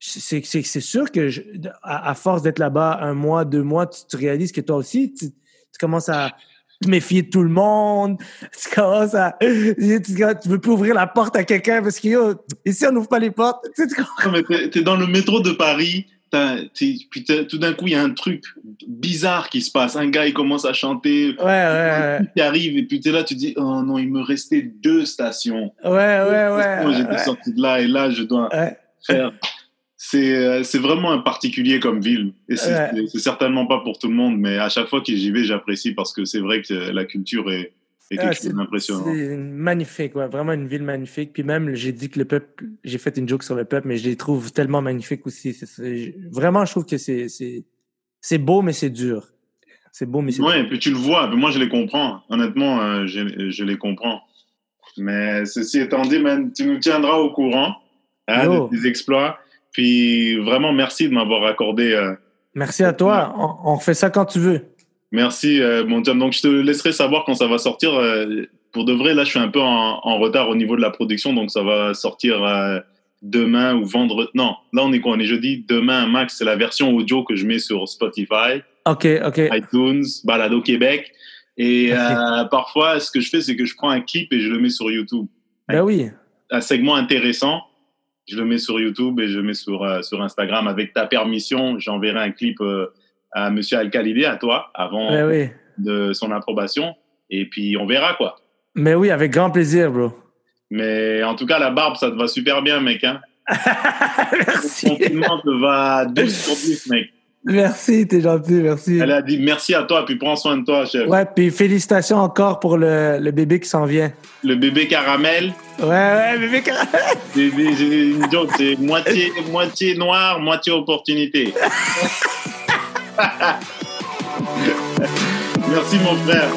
c'est sûr que à, à force d'être là-bas un mois, deux mois, tu, tu réalises que toi aussi, tu, tu commences à te méfier de tout le monde. Tu commences à. Tu, tu veux plus ouvrir la porte à quelqu'un parce que yo, ici, on n'ouvre pas les portes. Tu tu t'es, t'es dans le métro de Paris, puis tout d'un coup, il y a un truc bizarre qui se passe. Un gars, il commence à chanter, Ouais, ouais, qui arrive, et puis t'es là, tu dis, oh non, il me restait deux stations. ouais. Ouais, ouais, ouais. Moi, j'étais ouais, sorti de là, et là, je dois ouais. faire. C'est, euh, c'est vraiment un particulier comme ville. Et c'est, Ouais. certainement pas pour tout le monde, mais à chaque fois que j'y vais, j'apprécie parce que c'est vrai que la culture est, est quelque Ah, chose d'impressionnant. C'est magnifique, ouais, vraiment une ville magnifique. Puis même, j'ai dit que le peuple, j'ai fait une joke sur le peuple, mais je les trouve tellement magnifiques aussi. Vraiment, je trouve que c'est, c'est, c'est beau, mais c'est dur. C'est beau, mais c'est Ouais, dur. et puis tu le vois, puis moi je les comprends. Honnêtement, euh, je, je les comprends. Mais ceci étant dit, man, tu nous tiendras au courant hein, de tes exploits. Puis vraiment, merci de m'avoir accordé. euh, Merci à toi. On, on refait ça quand tu veux. merci, euh, mon John. Donc je te laisserai savoir quand ça va sortir. euh, pour de vrai, là, je suis un peu en, en retard au niveau de la production, donc ça va sortir demain ou vendredi. Non, là, on est quoi? On est jeudi. Demain, max, c'est la version audio que je mets sur Spotify. OK, OK. iTunes, Balado Québec. Et parfois, ce que je fais, c'est que je prends un clip et je le mets sur YouTube. Ben oui. Un segment intéressant, je le mets sur YouTube et je le mets sur, euh, sur Instagram. Avec ta permission, j'enverrai un clip euh, à Monsieur Alcalide, à toi, avant oui. de son approbation. Et puis, on verra, quoi. Mais oui, avec grand plaisir, bro. Mais en tout cas, la barbe, ça te va super bien, mec. Hein? [LAUGHS] merci. Le compliment te va 12 sur 10, mec. Merci, t'es gentil, merci. Elle a dit merci à toi, puis prends soin de toi, chef. Ouais, puis félicitations encore pour le, le bébé qui s'en vient. Le bébé caramel, Ouais, ouais, bébé caramel. j'ai une joke, c'est moitié, moitié noir, moitié opportunité. [LAUGHS] merci, mon frère.